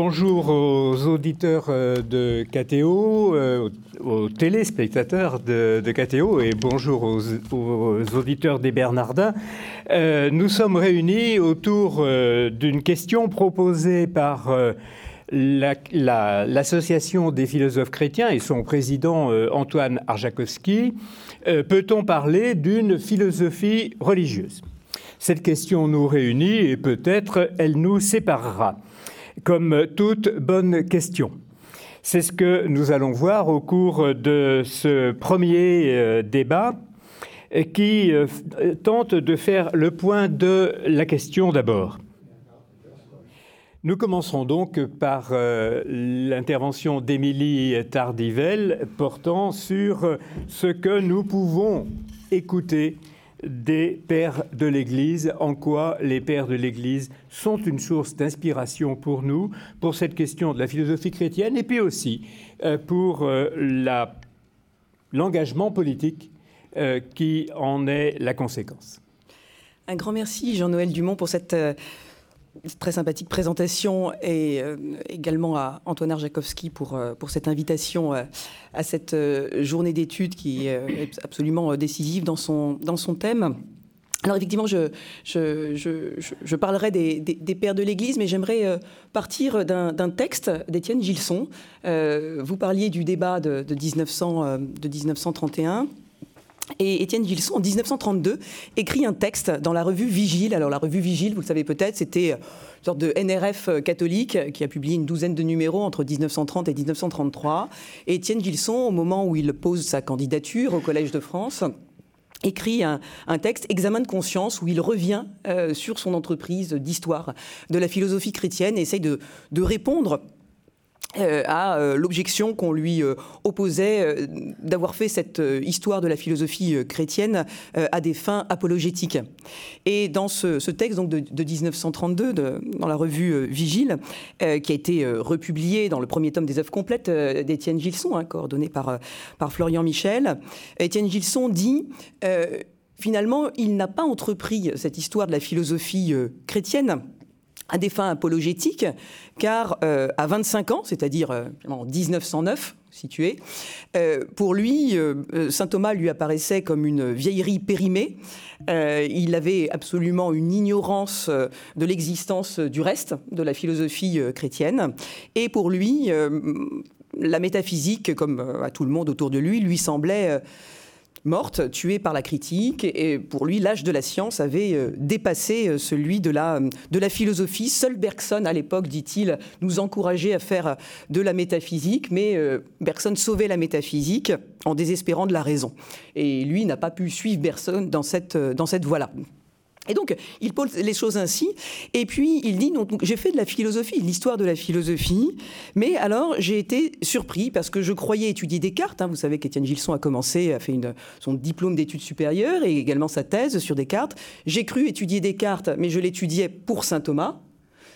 bonjour aux auditeurs euh, de KTO, euh, aux téléspectateurs de, de KTO et bonjour aux, auditeurs des Bernardins. Euh, nous sommes réunis autour d'une question proposée par l'Association des philosophes chrétiens et son président Antoine Arjakovski. Peut-on parler d'une philosophie religieuse? Cette question nous réunit et peut-être elle nous séparera comme toute bonne question. C'est ce que nous allons voir au cours de ce premier euh, débat qui euh, tente de faire le point de la question d'abord. Nous commencerons donc par euh, l'intervention d'Émilie Tardivelle portant sur ce que nous pouvons écouter des pères de l'Église, en quoi les pères de l'Église sont une source d'inspiration pour nous, pour cette question de la philosophie chrétienne, et puis aussi euh, pour euh, l'engagement politique euh, qui en est la conséquence. Un grand merci, Jean-Noël Dumont, pour cette très sympathique présentation et euh, également à Antoine Arjakovski pour, euh, pour cette invitation euh, à cette journée d'études qui est absolument décisive dans son, dans son thème. Alors effectivement, je, je, je, parlerai des, des, pères de l'Église, mais j'aimerais partir d'un texte d'Étienne Gilson. vous parliez du débat de, de, 1900, de 1931. Et Étienne Gilson, en 1932, écrit un texte dans la revue Vigile. Alors la revue Vigile, vous le savez peut-être, c'était une sorte de NRF euh, catholique qui a publié une douzaine de numéros entre 1930 et 1933. Et Étienne Gilson, au moment où il pose sa candidature au Collège de France, écrit un, texte, Examen de conscience, où il revient euh, sur son entreprise d'histoire de la philosophie chrétienne et essaye de répondre euh, à euh, l'objection qu'on lui euh, opposait d'avoir fait cette histoire de la philosophie chrétienne à des fins apologétiques. Et dans ce, texte donc, de, 1932, dans la revue Vigile, qui a été republié dans le premier tome des œuvres complètes d'Étienne Gilson, hein, coordonné par, par Florian Michel, Étienne Gilson dit finalement, il n'a pas entrepris cette histoire de la philosophie chrétienne à des fins apologétiques, car euh, à 25 ans, c'est-à-dire euh, en 1909, situé, euh, pour lui, saint Thomas lui apparaissait comme une vieillerie périmée. il avait absolument une ignorance de l'existence du reste de la philosophie chrétienne, et pour lui, la métaphysique, comme à tout le monde autour de lui, lui semblait morte, tuée par la critique. Et pour lui, l'âge de la science avait euh, dépassé euh, celui de la, de la philosophie. Seul Bergson, à l'époque, dit-il, nous encourageait à faire de la métaphysique, mais euh, Bergson sauvait la métaphysique en désespérant de la raison. Et lui n'a pas pu suivre Bergson dans cette, dans cette voie-là. Et donc, il pose les choses ainsi. Et puis, il dit, donc, j'ai fait de la philosophie, l'histoire de la philosophie. Mais alors, j'ai été surpris parce que je croyais étudier Descartes. Hein. Vous savez qu'Étienne Gilson a commencé, a fait son diplôme d'études supérieures et également sa thèse sur Descartes. J'ai cru étudier Descartes, mais je l'étudiais pour Saint Thomas.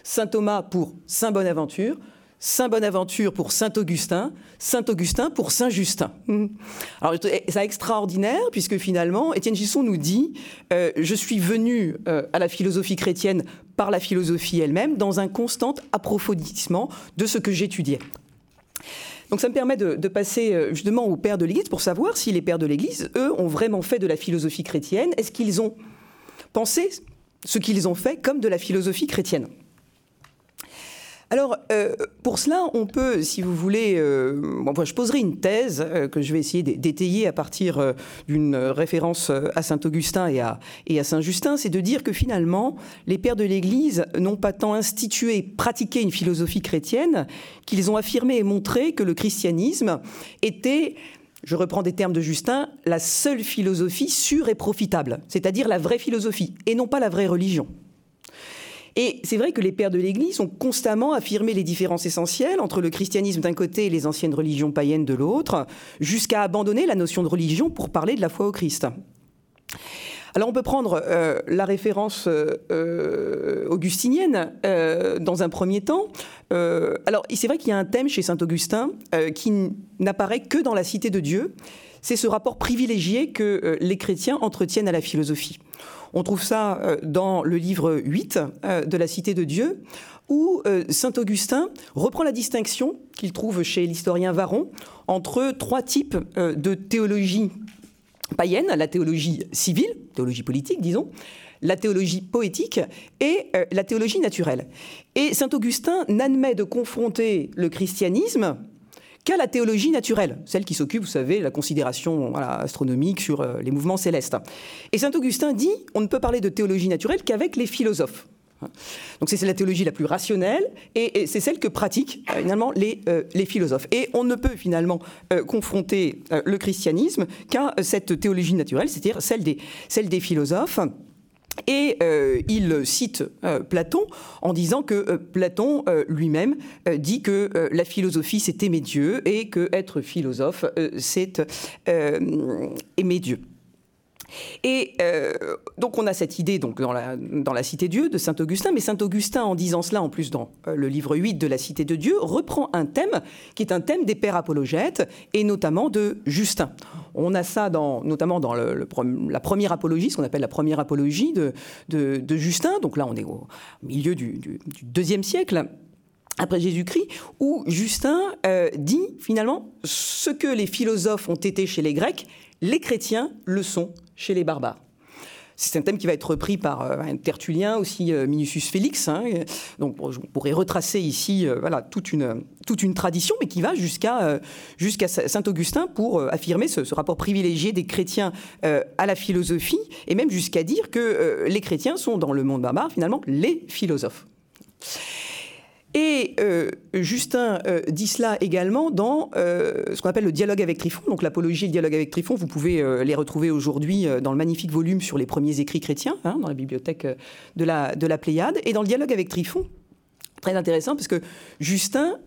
Saint Thomas pour Saint Bonaventure. Saint Bonaventure pour Saint Augustin, Saint Augustin pour Saint Justin. Hmm. Alors c'est extraordinaire puisque finalement Étienne Gisson nous dit euh, je suis venu euh, à la philosophie chrétienne par la philosophie elle-même dans un constant approfondissement de ce que j'étudiais. Donc ça me permet de, de, passer euh, justement aux pères de l'Église pour savoir si les pères de l'Église, eux, ont vraiment fait de la philosophie chrétienne. Est-ce qu'ils ont pensé ce qu'ils ont fait comme de la philosophie chrétienne? Alors, euh, pour cela, on peut, si vous voulez, euh, je poserai une thèse euh, que je vais essayer d'étayer à partir d'une référence à Saint-Augustin et à, et à Saint-Justin, c'est de dire que finalement, les pères de l'Église n'ont pas tant institué pratiqué une philosophie chrétienne qu'ils ont affirmé et montré que le christianisme était je reprends des termes de Justin, la seule philosophie sûre et profitable, c'est-à-dire la vraie philosophie, et non pas la vraie religion. Et c'est vrai que les pères de l'Église ont constamment affirmé les différences essentielles entre le christianisme d'un côté et les anciennes religions païennes de l'autre, jusqu'à abandonner la notion de religion pour parler de la foi au Christ. Alors on peut prendre euh, la référence euh, euh, augustinienne dans un premier temps. alors c'est vrai qu'il y a un thème chez saint Augustin qui n'apparaît que dans la cité de Dieu. C'est ce rapport privilégié que les chrétiens entretiennent à la philosophie. On trouve ça dans le livre 8 de la Cité de Dieu, où Saint Augustin reprend la distinction qu'il trouve chez l'historien Varon entre trois types de théologie païenne, la théologie civile, théologie politique, disons, la théologie poétique et euh, la théologie naturelle. Et saint Augustin n'admet de confronter le christianisme qu'à la théologie naturelle, celle qui s'occupe, vous savez, de la considération astronomique sur euh, les mouvements célestes. Et saint Augustin dit on ne peut parler de théologie naturelle qu'avec les philosophes. Donc c'est la théologie la plus rationnelle et, c'est celle que pratiquent euh, finalement les, les, philosophes. Et on ne peut finalement confronter le christianisme qu'à cette théologie naturelle, c'est-à-dire celle des, celle des philosophes. Et euh, il cite euh, Platon en disant que euh, Platon lui-même dit que la philosophie c'est aimer Dieu et que être philosophe c'est aimer Dieu. Et donc on a cette idée donc dans la, dans la Cité Dieu de Saint Augustin, mais Saint Augustin, en disant cela, en plus dans le livre 8 de la Cité de Dieu, reprend un thème qui est un thème des pères apologètes, et notamment de Justin. On a ça notamment dans la première apologie, ce qu'on appelle la première apologie de, Justin, donc là on est au milieu du, du, deuxième siècle après Jésus-Christ, où Justin euh, dit finalement ce que les philosophes ont été chez les Grecs, les chrétiens le sont chez les barbares. C'est un thème qui va être repris par euh, un Tertullien, aussi euh, Minucius Félix. Hein, donc, je pourrais retracer ici euh, voilà, toute, une, toute une tradition, mais qui va jusqu'à jusqu'à Saint Augustin pour affirmer ce, ce, rapport privilégié des chrétiens à la philosophie, et même jusqu'à dire que les chrétiens sont, dans le monde barbare, finalement, les philosophes. Et euh, Justin euh, dit cela également dans euh, ce qu'on appelle le dialogue avec Tryphon. Donc l'apologie et le dialogue avec Tryphon, vous pouvez les retrouver aujourd'hui dans le magnifique volume sur les premiers écrits chrétiens, hein, dans la bibliothèque de la, de la Pléiade. Et dans le dialogue avec Tryphon, très intéressant, parce que Justin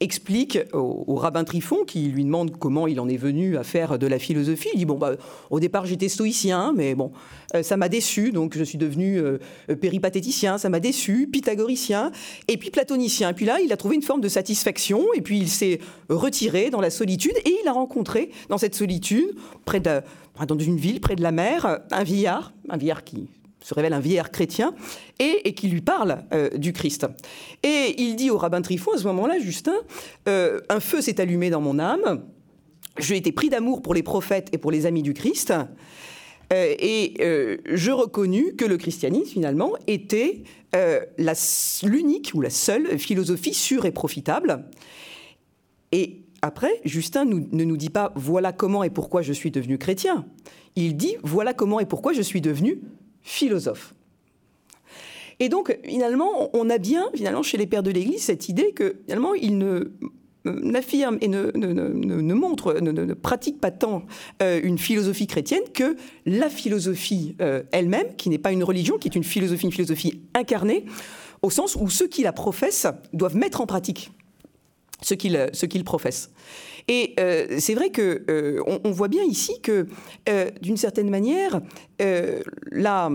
explique au, rabbin Trifon, qui lui demande comment il en est venu à faire de la philosophie. Il dit, bon, bah, au départ j'étais stoïcien, mais bon, euh, ça m'a déçu, donc je suis devenu euh, péripatéticien, ça m'a déçu, pythagoricien, et puis platonicien. Et puis là, il a trouvé une forme de satisfaction, et puis il s'est retiré dans la solitude, et il a rencontré dans cette solitude, près de, dans une ville, près de la mer, un vieillard, un vieillard qui se révèle un vieillard chrétien, et, qui lui parle euh, du Christ. Et il dit au rabbin Trifon, à ce moment-là, Justin, euh, un feu s'est allumé dans mon âme, j'ai été pris d'amour pour les prophètes et pour les amis du Christ, euh, et je reconnus que le christianisme, finalement, était l'unique ou la seule philosophie sûre et profitable. Et après, Justin ne nous dit pas voilà comment et pourquoi je suis devenu chrétien. Il dit voilà comment et pourquoi je suis devenu philosophe. Et donc, finalement, on a bien, finalement, chez les pères de l'Église, cette idée que, finalement, ils ne n'affirment et ne, ne, ne, montrent, ne, pratiquent pas tant euh, une philosophie chrétienne que la philosophie euh, elle-même, qui n'est pas une religion, qui est une philosophie, une philosophie incarnée, au sens où ceux qui la professent doivent mettre en pratique ce qu'ils professent. Et euh, c'est vrai que euh, on, voit bien ici que, euh, d'une certaine manière, la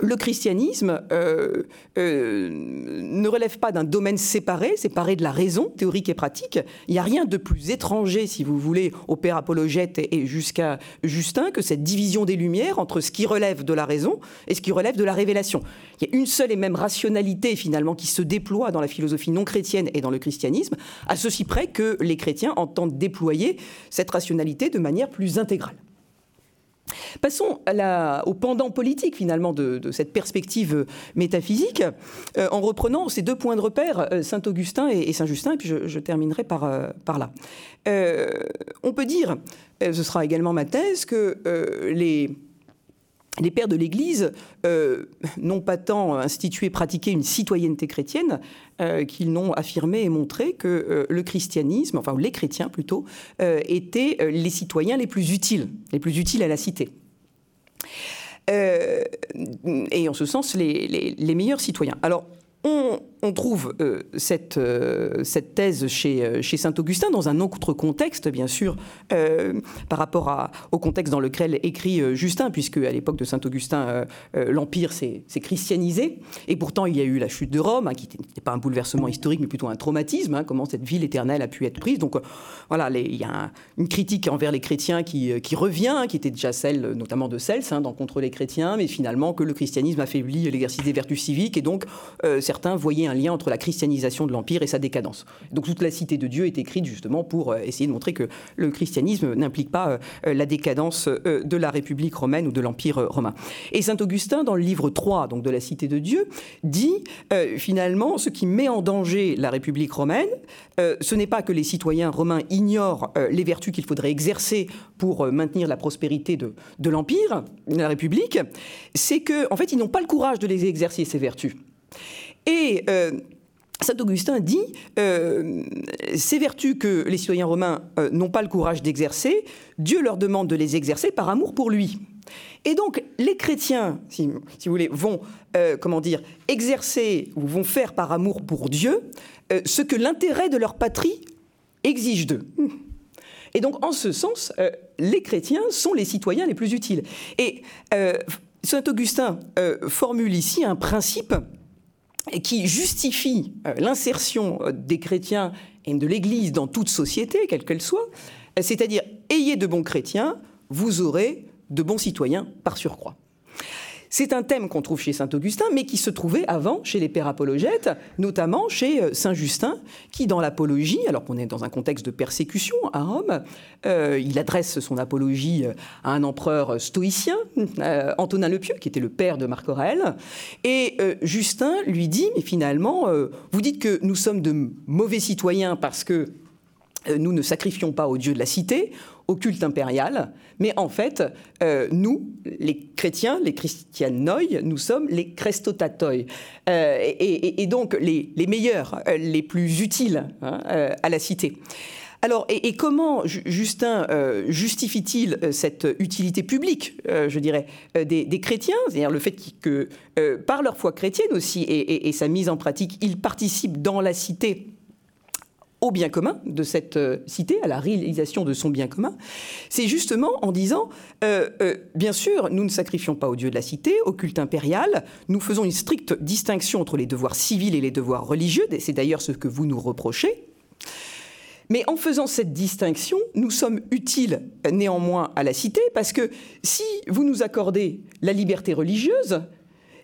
le christianisme euh, euh, ne relève pas d'un domaine séparé, séparé de la raison théorique et pratique. Il n'y a rien de plus étranger, si vous voulez, au père apologète et jusqu'à Justin que cette division des Lumières entre ce qui relève de la raison et ce qui relève de la révélation. Il y a une seule et même rationalité finalement qui se déploie dans la philosophie non chrétienne et dans le christianisme, à ceci près que les chrétiens entendent déployer cette rationalité de manière plus intégrale. Passons au pendant politique finalement de, cette perspective métaphysique, euh, en reprenant ces deux points de repère, euh, Saint-Augustin et, Saint-Justin, et puis je, terminerai euh, par là. on peut dire, ce sera également ma thèse, que les les pères de l'Église euh, n'ont pas tant institué, pratiqué une citoyenneté chrétienne euh, qu'ils n'ont affirmé et montré que euh, le christianisme, enfin les chrétiens plutôt, étaient les citoyens les plus utiles, les plus utiles à la cité. et en ce sens, les, les meilleurs citoyens. Alors, on, on trouve cette, cette thèse chez, chez Saint-Augustin dans un autre contexte, bien sûr, par rapport au contexte dans lequel écrit Justin, puisque à l'époque de Saint-Augustin, l'Empire s'est christianisé, et pourtant il y a eu la chute de Rome, hein, qui n'était pas un bouleversement historique, mais plutôt un traumatisme, hein, comment cette ville éternelle a pu être prise. Donc voilà, il y a une critique envers les chrétiens qui, revient, qui était déjà celle notamment de Cels, hein, dans Contre les chrétiens, mais finalement que le christianisme affaiblit l'exercice des vertus civiques, et donc euh, certains voyaient un lien entre la christianisation de l'Empire et sa décadence. Donc toute la cité de Dieu est écrite justement pour euh, essayer de montrer que le christianisme n'implique pas euh, la décadence de la République romaine ou de l'Empire romain. Et Saint Augustin, dans le livre 3 donc de la cité de Dieu, dit finalement ce qui met en danger la République romaine, ce n'est pas que les citoyens romains ignorent les vertus qu'il faudrait exercer pour maintenir la prospérité de, de l'Empire, de la République, c'est qu'en en fait, ils n'ont pas le courage de les exercer, ces vertus. Et euh, Saint Augustin dit euh, ces vertus que les citoyens romains euh, n'ont pas le courage d'exercer, Dieu leur demande de les exercer par amour pour lui. Et donc les chrétiens, si, vous voulez, vont comment dire exercer ou vont faire par amour pour Dieu ce que l'intérêt de leur patrie exige d'eux. Et donc, en ce sens, les chrétiens sont les citoyens les plus utiles. Et Saint Augustin formule ici un principe qui justifie l'insertion des chrétiens et de l'Église dans toute société, quelle qu'elle soit, c'est-à-dire ayez de bons chrétiens, vous aurez de bons citoyens par surcroît. C'est un thème qu'on trouve chez saint Augustin, mais qui se trouvait avant chez les pères apologètes, notamment chez euh, saint Justin, qui dans l'apologie, alors qu'on est dans un contexte de persécution à Rome, euh, il adresse son apologie euh, à un empereur stoïcien, Antonin le Pieux, qui était le père de Marc Aurèle, et Justin lui dit, mais finalement, vous dites que nous sommes de mauvais citoyens parce que nous ne sacrifions pas au dieu de la cité, au culte impérial, mais en fait, euh, nous, les chrétiens, les christianoi, nous sommes les crestotatoi, euh, et, donc les, meilleurs, euh, les plus utiles hein, à la cité. Alors, et, comment Justin justifie-t-il cette utilité publique, je dirais, des, chrétiens? C'est-à-dire le fait que, par leur foi chrétienne aussi et, sa mise en pratique, ils participent dans la cité bien commun de cette euh, cité, à la réalisation de son bien commun, c'est justement en disant, euh, euh, bien sûr, nous ne sacrifions pas au Dieu de la cité, au culte impérial, nous faisons une stricte distinction entre les devoirs civils et les devoirs religieux, c'est d'ailleurs ce que vous nous reprochez. Mais en faisant cette distinction, nous sommes utiles néanmoins à la cité, parce que si vous nous accordez la liberté religieuse,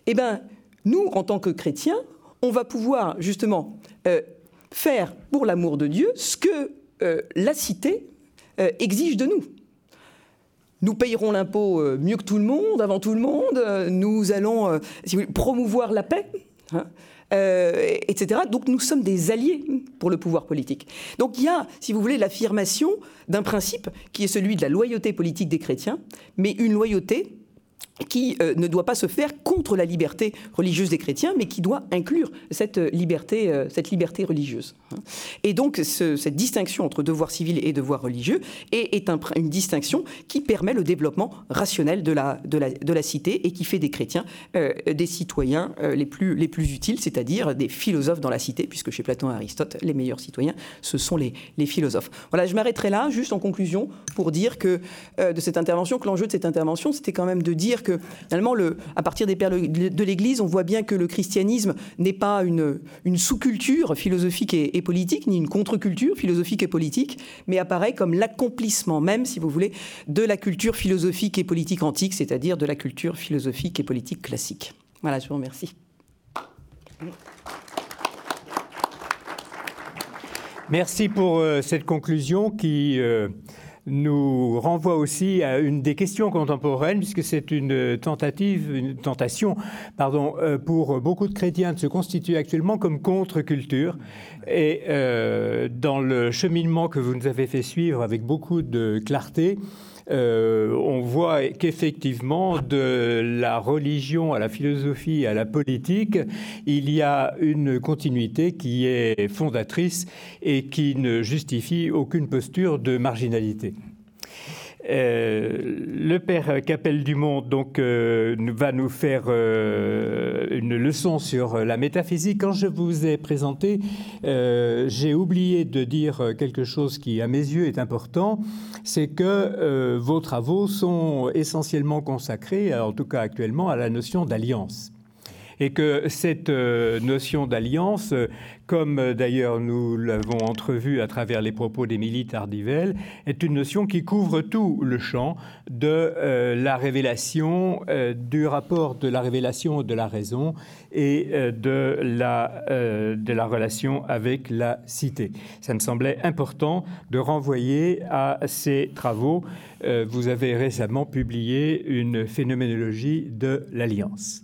eh bien, nous, en tant que chrétiens, on va pouvoir justement faire pour l'amour de Dieu ce que euh, la cité euh, exige de nous. Nous payerons l'impôt euh, mieux que tout le monde, avant tout le monde, nous allons promouvoir la paix. Hein, etc. Donc nous sommes des alliés pour le pouvoir politique. Donc il y a, si vous voulez, l'affirmation d'un principe qui est celui de la loyauté politique des chrétiens, mais une loyauté qui euh, ne doit pas se faire contre la liberté religieuse des chrétiens, mais qui doit inclure cette liberté, euh, cette liberté religieuse. Et donc cette distinction entre devoir civil et devoir religieux est, une distinction qui permet le développement rationnel de la, cité et qui fait des chrétiens euh, des citoyens les, plus, les plus utiles, c'est-à-dire des philosophes dans la cité, puisque chez Platon et Aristote, les meilleurs citoyens, ce sont les, les philosophes. Voilà, je m'arrêterai là, juste en conclusion, pour dire que de cette intervention, que l'enjeu de cette intervention, c'était quand même de dire que finalement, le, à partir des pères de l'Église, on voit bien que le christianisme n'est pas une, une sous-culture philosophique et, politique, ni une contre-culture philosophique et politique, mais apparaît comme l'accomplissement même, si vous voulez, de la culture philosophique et politique antique, c'est-à-dire de la culture philosophique et politique classique. Voilà, je vous remercie. Merci pour euh, cette conclusion qui euh, nous renvoie aussi à une des questions contemporaines, puisque c'est une tentative, une tentation, pardon, euh, pour beaucoup de chrétiens de se constituer actuellement comme contre-culture. Et euh, dans le cheminement que vous nous avez fait suivre avec beaucoup de clarté, euh, on voit qu'effectivement, de la religion à la philosophie à la politique, il y a une continuité qui est fondatrice et qui ne justifie aucune posture de marginalité. Euh, le père Capelle Dumont donc euh, va nous faire euh, une leçon sur la métaphysique. Quand je vous ai présenté, j'ai oublié de dire quelque chose qui, à mes yeux, est important, c'est que vos travaux sont essentiellement consacrés, en tout cas actuellement, à la notion d'alliance et que cette euh, notion d'alliance, euh, comme euh, d'ailleurs nous l'avons entrevu à travers les propos d'Émilie Tardivelle, est une notion qui couvre tout le champ de la révélation, du rapport de la révélation de la raison et de la relation avec la cité. Ça me semblait important de renvoyer à ces travaux. vous avez récemment publié une phénoménologie de l'alliance.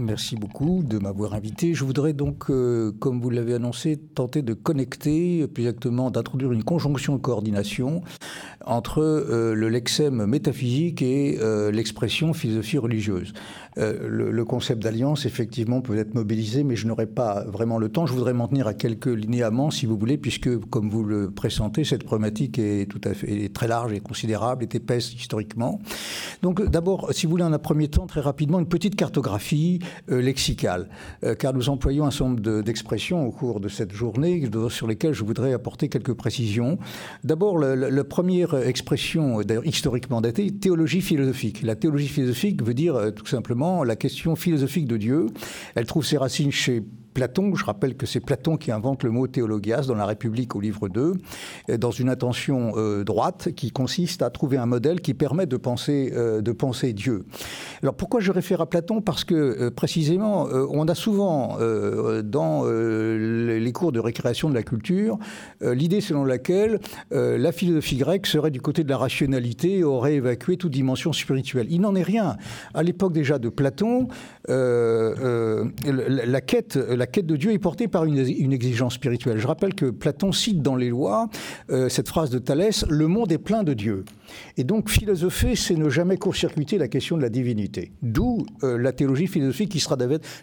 Merci beaucoup de m'avoir invité. Je voudrais donc, euh, comme vous l'avez annoncé, tenter de connecter, plus exactement d'introduire une conjonction de coordination entre euh, le lexème métaphysique et euh, l'expression philosophie religieuse. Le, concept d'alliance, effectivement, peut être mobilisé, mais je n'aurai pas vraiment le temps. Je voudrais m'en tenir à quelques linéaments, si vous voulez, puisque, comme vous le pressentez, cette problématique est tout à fait très large et considérable, est épaisse historiquement. Donc, d'abord, si vous voulez, en un premier temps, très rapidement, une petite cartographie lexicale, euh, car nous employons un certain nombre d'expressions au cours de cette journée sur lesquelles je voudrais apporter quelques précisions. D'abord, la, première expression, d'ailleurs historiquement datée, théologie philosophique. La théologie philosophique veut dire euh, tout simplement la question philosophique de Dieu. Elle trouve ses racines chez Platon, je rappelle que c'est Platon qui invente le mot théologias dans la République au livre 2, dans une intention euh, droite qui consiste à trouver un modèle qui permet de penser, euh, de penser Dieu. Alors pourquoi je réfère à Platon? Parce que euh, précisément, on a souvent dans les cours de récréation de la culture l'idée selon laquelle la philosophie grecque serait du côté de la rationalité et aurait évacué toute dimension spirituelle. Il n'en est rien. À l'époque déjà de Platon, la quête la quête de Dieu est portée par une, exigence spirituelle. Je rappelle que Platon cite dans les lois euh, cette phrase de Thalès, Le monde est plein de Dieu. Et donc philosopher, c'est ne jamais court-circuiter la question de la divinité. D'où euh, la théologie philosophique qui sera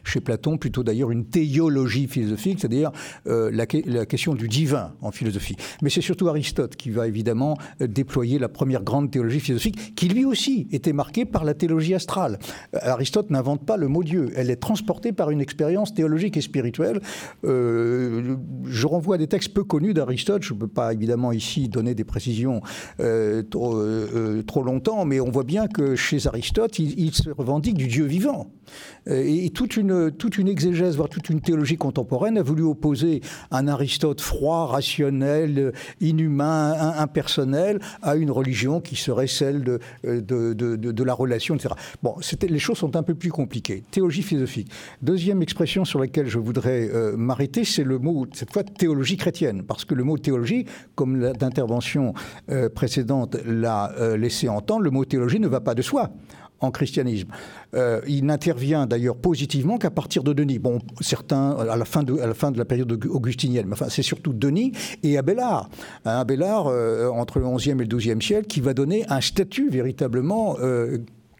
chez Platon plutôt d'ailleurs une théologie philosophique, c'est-à-dire euh, la, question du divin en philosophie. Mais c'est surtout Aristote qui va évidemment déployer la première grande théologie philosophique, qui lui aussi était marquée par la théologie astrale. Aristote n'invente pas le mot Dieu, elle est transportée par une expérience théologique et spirituelle. Euh, je renvoie à des textes peu connus d'Aristote. Je ne peux pas évidemment ici donner des précisions euh, euh, trop, longtemps, mais on voit bien que chez Aristote, il, se revendique du Dieu vivant. Et, toute, une, toute une exégèse, voire toute une théologie contemporaine a voulu opposer un Aristote froid, rationnel, inhumain, impersonnel, à une religion qui serait celle de, la relation, etc. Bon, les choses sont un peu plus compliquées. Théologie philosophique. Deuxième expression sur laquelle je voudrais euh, m'arrêter, c'est le mot, cette fois, théologie chrétienne. Parce que le mot théologie, comme l'intervention euh, précédente l'a euh, laissé entendre, le mot théologie ne va pas de soi en christianisme. il n'intervient d'ailleurs positivement qu'à partir de Denis. Bon, certains à la fin de, la, période augustinienne, mais enfin, c'est surtout Denis et Abélard. Hein, Abélard, entre le XIe et le XIIe siècle, qui va donner un statut véritablement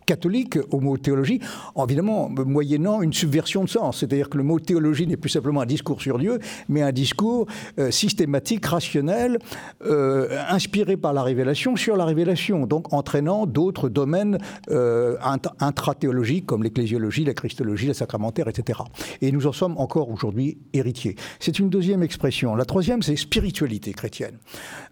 catholique au mot théologie, évidemment moyennant une subversion de sens. C'est-à-dire que le mot théologie n'est plus simplement un discours sur Dieu, mais un discours euh, systématique, rationnel, euh, inspiré par la révélation sur la révélation, donc entraînant d'autres domaines euh, intrathéologiques comme l'ecclésiologie, la christologie, la sacramentaire, etc. Et nous en sommes encore aujourd'hui héritiers. C'est une deuxième expression. La troisième, c'est spiritualité chrétienne.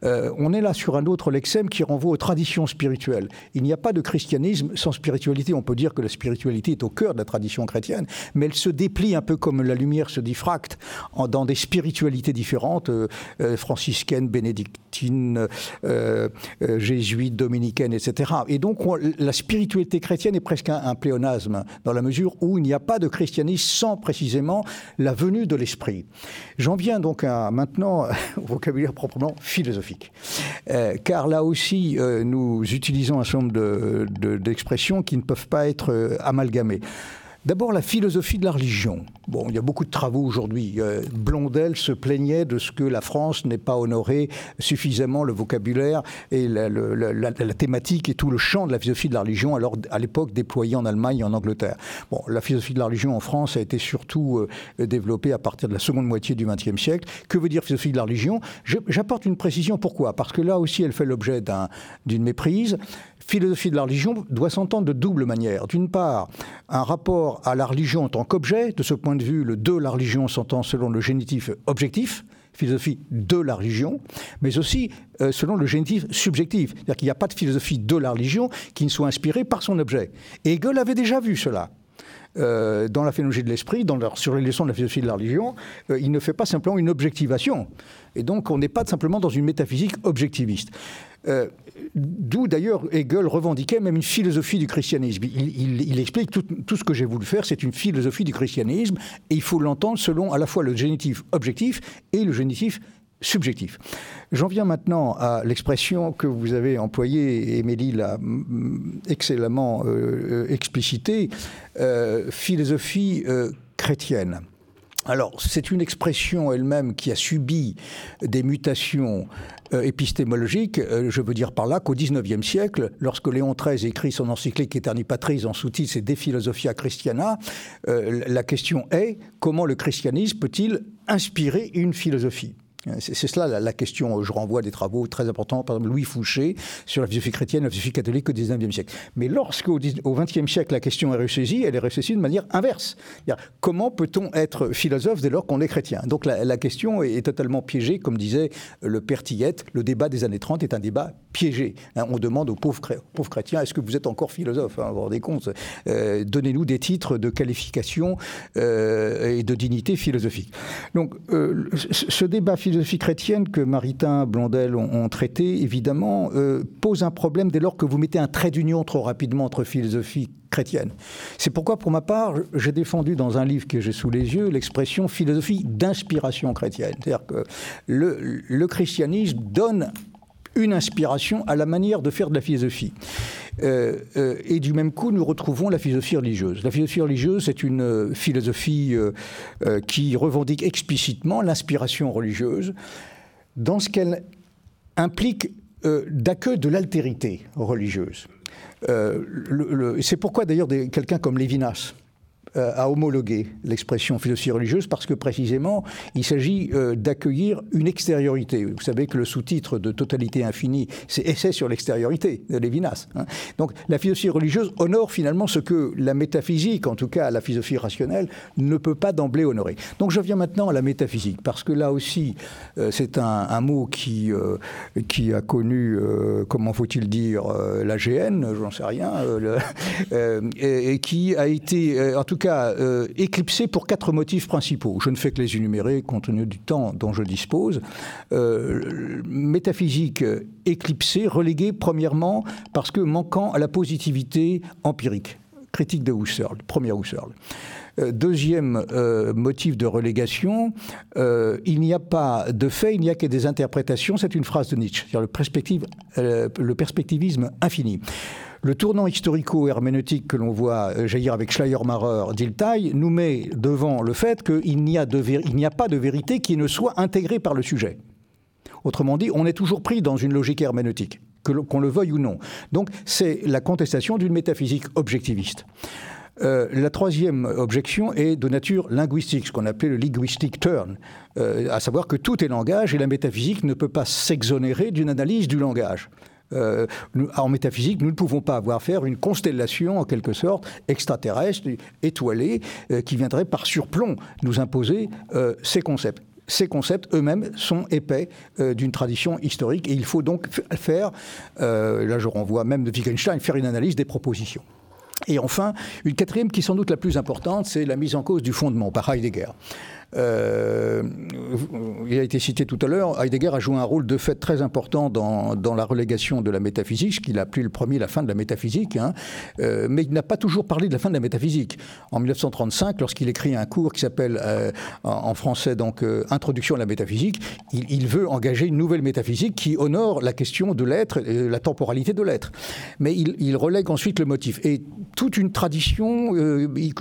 on est là sur un autre lexème qui renvoie aux traditions spirituelles. Il n'y a pas de christianisme sans spiritualité on peut dire que la spiritualité est au cœur de la tradition chrétienne, mais elle se déplie un peu comme la lumière se diffracte dans des spiritualités différentes, euh, euh, franciscaines, bénédictines, euh, jésuites, dominicaines, etc. Et donc la spiritualité chrétienne est presque un, pléonasme, dans la mesure où il n'y a pas de christianisme sans précisément la venue de l'esprit. J'en viens donc à maintenant au vocabulaire proprement philosophique. car là aussi, nous utilisons un certain nombre d'expressions qui ne peuvent pas être euh, amalgamés. D'abord, la philosophie de la religion. Bon, il y a beaucoup de travaux aujourd'hui. Euh, Blondel se plaignait de ce que la France n'ait pas honoré suffisamment le vocabulaire et la, thématique et tout le champ de la philosophie de la religion, alors à l'époque déployé en Allemagne et en Angleterre. Bon, la philosophie de la religion en France a été surtout euh, développée à partir de la seconde moitié du XXe siècle. Que veut dire philosophie de la religion? J'apporte une précision. Pourquoi? Parce que là aussi, elle fait l'objet d'une méprise philosophie de la religion doit s'entendre de double manière. D'une part, un rapport à la religion en tant qu'objet. De ce point de vue, le de la religion s'entend selon le génitif objectif philosophie de la religion, mais aussi euh, selon le génitif subjectif. C'est-à-dire qu'il n'y a pas de philosophie de la religion qui ne soit inspirée par son objet. Et Hegel avait déjà vu cela. Euh, dans la phénoménologie de l'esprit, sur les leçons de la philosophie de la religion, euh, il ne fait pas simplement une objectivation. Et donc, on n'est pas simplement dans une métaphysique objectiviste. D'où d'ailleurs Hegel revendiquait même une philosophie du christianisme. Il, explique tout, ce que j'ai voulu faire, c'est une philosophie du christianisme, et il faut l'entendre selon à la fois le génitif objectif et le génitif subjectif. J'en viens maintenant à l'expression que vous avez employée, Émilie l'a excellemment euh, explicitée, euh, philosophie chrétienne. Alors, c'est une expression elle-même qui a subi des mutations euh, épistémologiques. Euh, je veux dire par là qu'au XIXe siècle, lorsque Léon XIII écrit son encyclique Eterni Patris en sous-titre c'est De Philosophia Christiana, euh, la question est comment le christianisme peut-il inspirer une philosophie? C'est cela la, question. Je renvoie des travaux très importants, par exemple Louis Fouché sur la philosophie chrétienne, la philosophie catholique au XIXe siècle. Mais lorsqu'au XXe siècle la question est ressaisie, elle est ressaisie de manière inverse. Comment peut-on être philosophe dès lors qu'on est chrétien? Donc la, question est, totalement piégée, comme disait le père Tillette, le débat des années 30 est un débat piégé. Hein, on demande aux pauvres, pauvres chrétiens, est-ce que vous êtes encore philosophe? Hein, Vous vous rendez compte? Euh, Donnez-nous des titres de qualification euh, et de dignité philosophique. Donc euh, ce débat philosophique philosophie chrétienne que Maritain, Blondel ont, traité, évidemment, euh, pose un problème dès lors que vous mettez un trait d'union trop rapidement entre philosophie chrétienne. C'est pourquoi, pour ma part, j'ai défendu dans un livre que j'ai sous les yeux l'expression philosophie d'inspiration chrétienne. C'est-à-dire que le, christianisme donne une inspiration à la manière de faire de la philosophie. Euh, euh, et du même coup, nous retrouvons la philosophie religieuse. La philosophie religieuse est une euh, philosophie qui revendique explicitement l'inspiration religieuse dans ce qu'elle implique d'accueil de l'altérité religieuse. C'est pourquoi d'ailleurs quelqu'un comme Lévinas, euh, à homologuer l'expression philosophie religieuse parce que précisément, il s'agit euh, d'accueillir une extériorité. Vous savez que le sous-titre de Totalité infinie, c'est Essai sur l'extériorité de Lévinas. Hein. Donc la philosophie religieuse honore finalement ce que la métaphysique, en tout cas la philosophie rationnelle, ne peut pas d'emblée honorer. Donc je viens maintenant à la métaphysique, parce que là aussi, euh, c'est un, mot qui, qui a connu, comment faut-il dire, la GN, j'en sais rien, et, et, qui a été, en tout cas, euh, éclipsé pour quatre motifs principaux. Je ne fais que les énumérer compte tenu du temps dont je dispose. Euh, métaphysique éclipsé, relégué premièrement parce que manquant à la positivité empirique. Critique de Husserl, première Husserl. Euh, deuxième motif de relégation, il n'y a pas de fait, il n'y a que des interprétations. C'est une phrase de Nietzsche, c'est-à-dire le perspectivisme infini. Le tournant historico-herméneutique que l'on voit euh, jaillir avec Schleiermacher, Dilthey, nous met devant le fait qu'il n'y a, a, pas de vérité qui ne soit intégrée par le sujet. Autrement dit, on est toujours pris dans une logique herméneutique, qu'on le veuille ou non. Donc c'est la contestation d'une métaphysique objectiviste. Euh, la troisième objection est de nature linguistique, ce qu'on appelait le linguistic turn, euh, à savoir que tout est langage et la métaphysique ne peut pas s'exonérer d'une analyse du langage. Euh, en métaphysique, nous ne pouvons pas avoir faire une constellation, en quelque sorte, extraterrestre, étoilée, euh, qui viendrait par surplomb nous imposer euh, ces concepts ces concepts eux-mêmes sont épais d'une tradition historique et il faut donc faire, là je renvoie même de Wittgenstein, faire une analyse des propositions. Et enfin, une quatrième qui est sans doute la plus importante, c'est la mise en cause du fondement par Heidegger. Euh, il a été cité tout à l'heure, Heidegger a joué un rôle de fait très important dans, dans la relégation de la métaphysique, ce qu'il a appelé le premier la fin de la métaphysique, hein. euh, mais il n'a pas toujours parlé de la fin de la métaphysique. En 1935, lorsqu'il écrit un cours qui s'appelle euh, en français donc Introduction à la métaphysique, il, veut engager une nouvelle métaphysique qui honore la question de l'être, la temporalité de l'être. Mais il, relègue ensuite le motif. Et toute une tradition,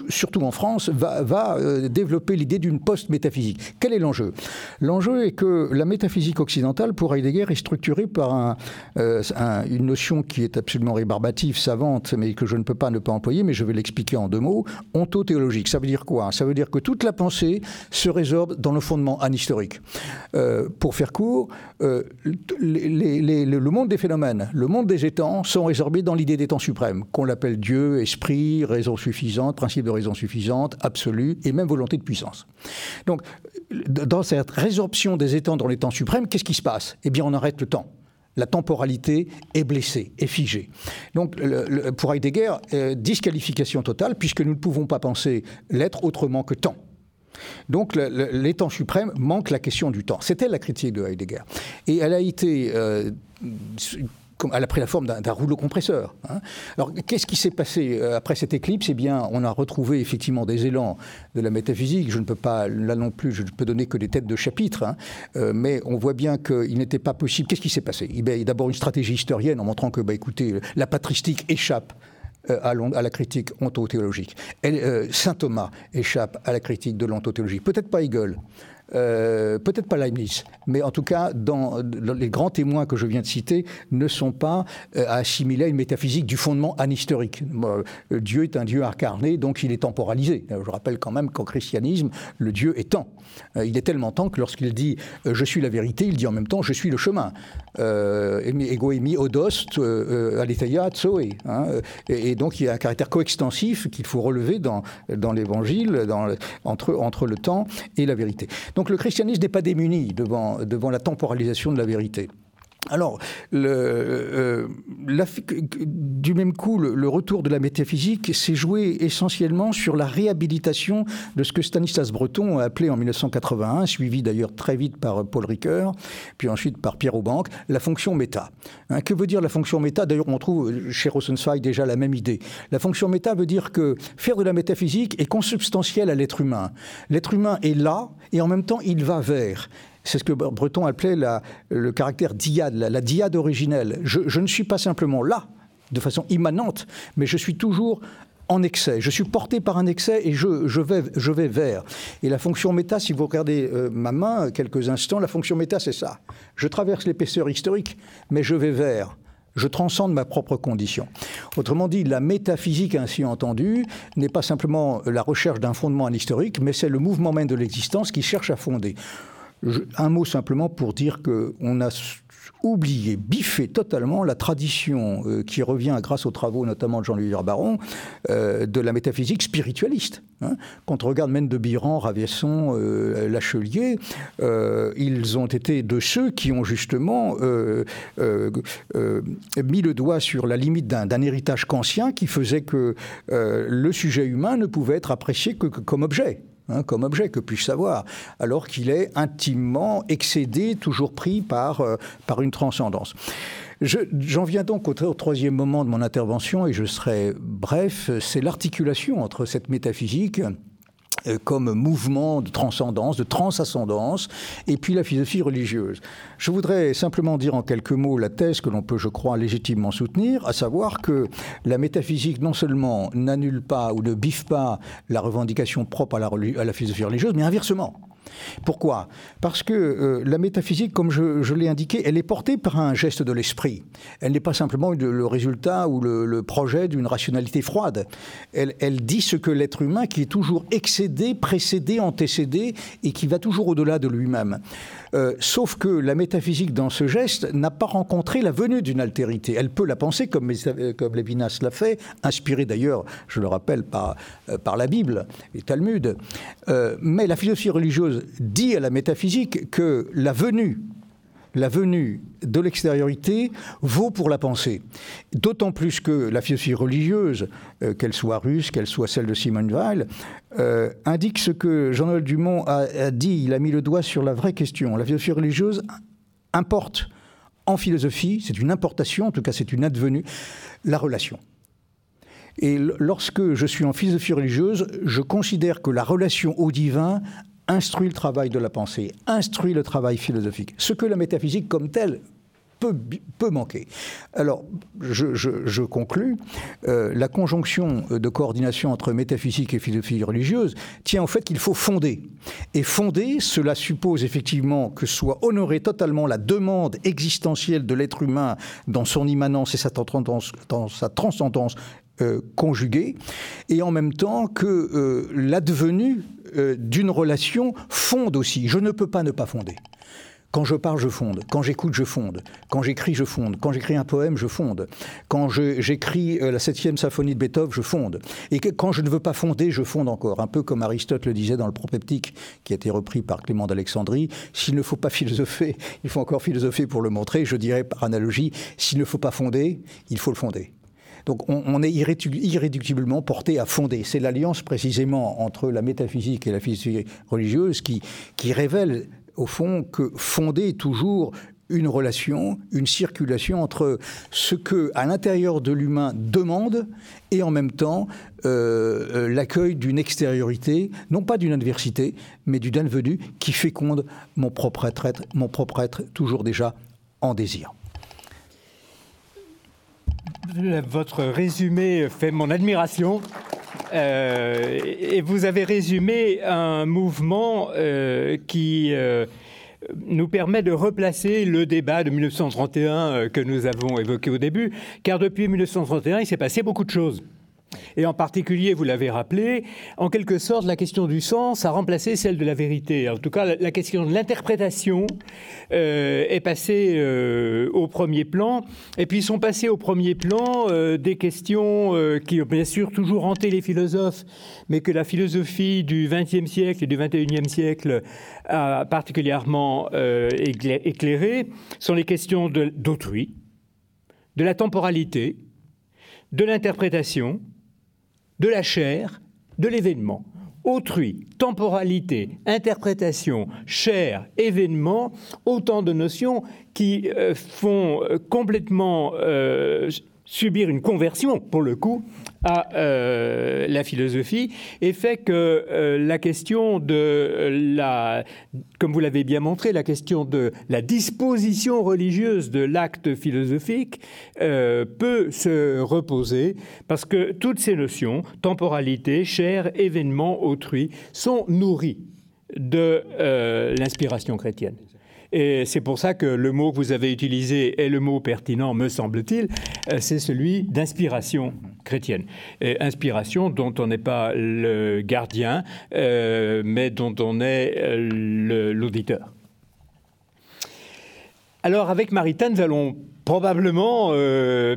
surtout en France, va, va développer l'idée d'une post-métaphysique. Quel est l'enjeu? L'enjeu est que la métaphysique occidentale, pour Heidegger, est structurée par euh, une notion qui est absolument rébarbative, savante, mais que je ne peux pas ne pas employer, mais je vais l'expliquer en deux mots, ontothéologique. Ça veut dire quoi? Ça veut dire que toute la pensée se résorbe dans le fondement anhistorique. Euh, pour faire court, euh, le monde des phénomènes, le monde des étangs sont résorbés dans l'idée des temps suprêmes, qu'on l'appelle Dieu, esprit, raison suffisante, principe de raison suffisante, absolue, et même volonté de puissance. Donc, dans cette résorption des étangs dans les temps suprêmes, qu'est-ce qui se passe? Eh bien, on arrête le temps la temporalité est blessée, est figée. Donc, pour Heidegger, euh, disqualification totale, puisque nous ne pouvons pas penser l'être autrement que temps. Donc, les temps suprêmes manquent la question du temps. C'était la critique de Heidegger. Et elle a été euh, elle a pris la forme d'un rouleau compresseur. Hein. Alors, qu'est-ce qui s'est passé euh, après cette éclipse? Eh bien, on a retrouvé effectivement des élans de la métaphysique. Je ne peux pas, là non plus, je ne peux donner que des têtes de chapitre, hein. euh, mais on voit bien qu'il n'était pas possible. Qu'est-ce qui s'est passé? Il y a d'abord une stratégie historienne en montrant que, bah, écoutez, la patristique échappe euh, à, la critique ontothéologique. Saint Thomas échappe à la critique de l'ontothéologie. Peut-être pas Hegel, euh, peut-être pas Leibniz, mais en tout cas, dans, les grands témoins que je viens de citer ne sont pas euh, assimiler à une métaphysique du fondement anhistorique. Euh, Dieu est un Dieu incarné, donc il est temporalisé. Je rappelle quand même qu'en christianisme, le Dieu est temps. il est tellement temps que lorsqu'il dit je suis la vérité, il dit en même temps je suis le chemin. Et, donc il y a un caractère coextensif qu'il faut relever dans, dans l'évangile, entre, entre le temps et la vérité. Donc le christianisme n'est pas démuni devant, devant la temporalisation de la vérité. Alors, le, euh, du même coup, le, retour de la métaphysique s'est joué essentiellement sur la réhabilitation de ce que Stanislas Breton a appelé en 1981, suivi d'ailleurs très vite par Paul Ricoeur, puis ensuite par Pierre Aubanque, la fonction méta. Hein, que veut dire la fonction méta? D'ailleurs, on trouve chez Rosenzweig déjà la même idée. La fonction méta veut dire que faire de la métaphysique est consubstantiel à l'être humain. L'être humain est là et en même temps il va vers. C'est ce que Breton appelait le caractère diade, la, diade originelle. Je, ne suis pas simplement là, de façon immanente, mais je suis toujours en excès. Je suis porté par un excès et je, vais, vers. Et la fonction méta, si vous regardez euh, ma main quelques instants, la fonction méta, c'est ça. Je traverse l'épaisseur historique, mais je vais vers. Je transcende ma propre condition. Autrement dit, la métaphysique ainsi entendue n'est pas simplement la recherche d'un fondement historique, mais c'est le mouvement même de l'existence qui cherche à fonder un mot simplement pour dire qu'on a oublié, biffé totalement la tradition euh, qui revient grâce aux travaux notamment de Jean-Louis Baron euh, de la métaphysique spiritualiste. Hein. Quand on regarde même de Biran, Raviesson, euh, Lachelier, ils ont été de ceux qui ont justement mis le doigt sur la limite d'un héritage kantien qui faisait que le sujet humain ne pouvait être apprécié que comme objet. Hein, comme objet, que puis-je savoir Alors qu'il est intimement excédé, toujours pris par, euh, par une transcendance. J'en viens donc au, troisième moment de mon intervention, et je serai bref, c'est l'articulation entre cette métaphysique comme mouvement de transcendance, de transascendance, et puis la philosophie religieuse. Je voudrais simplement dire en quelques mots la thèse que l'on peut, je crois, légitimement soutenir, à savoir que la métaphysique non seulement n'annule pas ou ne biffe pas la revendication propre à la, à la philosophie religieuse, mais inversement. Pourquoi? Parce que euh, la métaphysique, comme je, l'ai indiqué, elle est portée par un geste de l'esprit. Elle n'est pas simplement le, résultat ou le, projet d'une rationalité froide. Elle, dit ce que l'être humain, qui est toujours excédé, précédé, antécédé, et qui va toujours au-delà de lui-même. Euh, sauf que la métaphysique, dans ce geste, n'a pas rencontré la venue d'une altérité. Elle peut la penser, comme, comme Lévinas l'a fait, inspiré d'ailleurs, je le rappelle, par, euh, la Bible et Talmud. Euh, mais la philosophie religieuse dit à la métaphysique que la venue la venue de l'extériorité vaut pour la pensée. D'autant plus que la philosophie religieuse, euh, qu'elle soit russe, qu'elle soit celle de Simone Weil, euh, indique ce que Jean-Noël Dumont a, dit. Il a mis le doigt sur la vraie question. La philosophie religieuse importe en philosophie, c'est une importation, en tout cas c'est une advenue, la relation. Et lorsque je suis en philosophie religieuse, je considère que la relation au divin instruit le travail de la pensée, instruit le travail philosophique. Ce que la métaphysique comme telle peut, peut manquer. Alors, je, je, conclus. Euh, la conjonction de coordination entre métaphysique et philosophie religieuse tient au fait qu'il faut fonder. Et fonder, cela suppose effectivement que soit honorée totalement la demande existentielle de l'être humain dans son immanence et sa transcendance, dans sa transcendance euh, conjuguée, et en même temps que euh, l'advenu euh, d'une relation fonde aussi. Je ne peux pas ne pas fonder. Quand je parle, je fonde. Quand j'écoute, je fonde. Quand j'écris, je fonde. Quand j'écris un poème, je fonde. Quand j'écris la septième symphonie de Beethoven, je fonde. Et quand je ne veux pas fonder, je fonde encore. Un peu comme Aristote le disait dans le Propeptique, qui a été repris par Clément d'Alexandrie. S'il ne faut pas philosopher, il faut encore philosopher pour le montrer. Je dirais par analogie, s'il ne faut pas fonder, il faut le fonder. Donc on, est irréductiblement porté à fonder. C'est l'alliance précisément entre la métaphysique et la philosophie religieuse qui, qui révèle au fond que fonder toujours une relation, une circulation entre ce que, à l'intérieur de l'humain, demande et en même temps euh, euh, l'accueil d'une extériorité, non pas d'une adversité, mais d'une advenue qui féconde mon propre être, mon propre être toujours déjà en désir. Votre résumé fait mon admiration. Euh, et vous avez résumé un mouvement euh, qui euh, nous permet de replacer le débat de 1931 que nous avons évoqué au début, car depuis 1931, il s'est passé beaucoup de choses. Et en particulier, vous l'avez rappelé, en quelque sorte, la question du sens a remplacé celle de la vérité. En tout cas, la, question de l'interprétation euh, est passée euh, au premier plan. Et puis sont passées au premier plan euh, des questions qui bien sûr toujours hanté les philosophes, mais que la philosophie du XXe siècle et du XXIe siècle a particulièrement éclairé, sont les questions d'autrui, de la temporalité, de l'interprétation, de la chair, de l'événement. Autrui, temporalité, interprétation, chair, événement, autant de notions qui euh, font euh, complètement euh, subir une conversion, pour le coup, à euh, la philosophie et fait que euh, la question de la, comme vous l'avez bien montré, la question de la disposition religieuse de l'acte philosophique euh, peut se reposer parce que toutes ces notions, temporalité, chair, événement, autrui, sont nourries de l'inspiration chrétienne. Et c'est pour ça que le mot que vous avez utilisé est le mot pertinent, me semble-t-il, euh, c'est celui d'inspiration chrétienne. Et inspiration dont on n'est pas le gardien, euh, mais dont on est euh, l'auditeur. Alors avec Maritain, nous allons probablement,